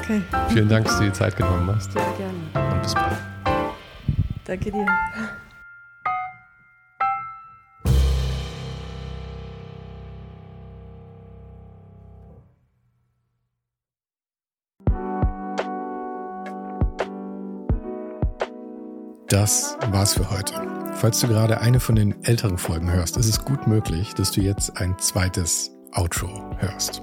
Okay, Vielen Dank, dass du dir die Zeit genommen hast sehr gerne. und bis bald. Danke dir. Das war's für heute. Falls du gerade eine von den älteren Folgen hörst, ist es gut möglich, dass du jetzt ein zweites Outro hörst.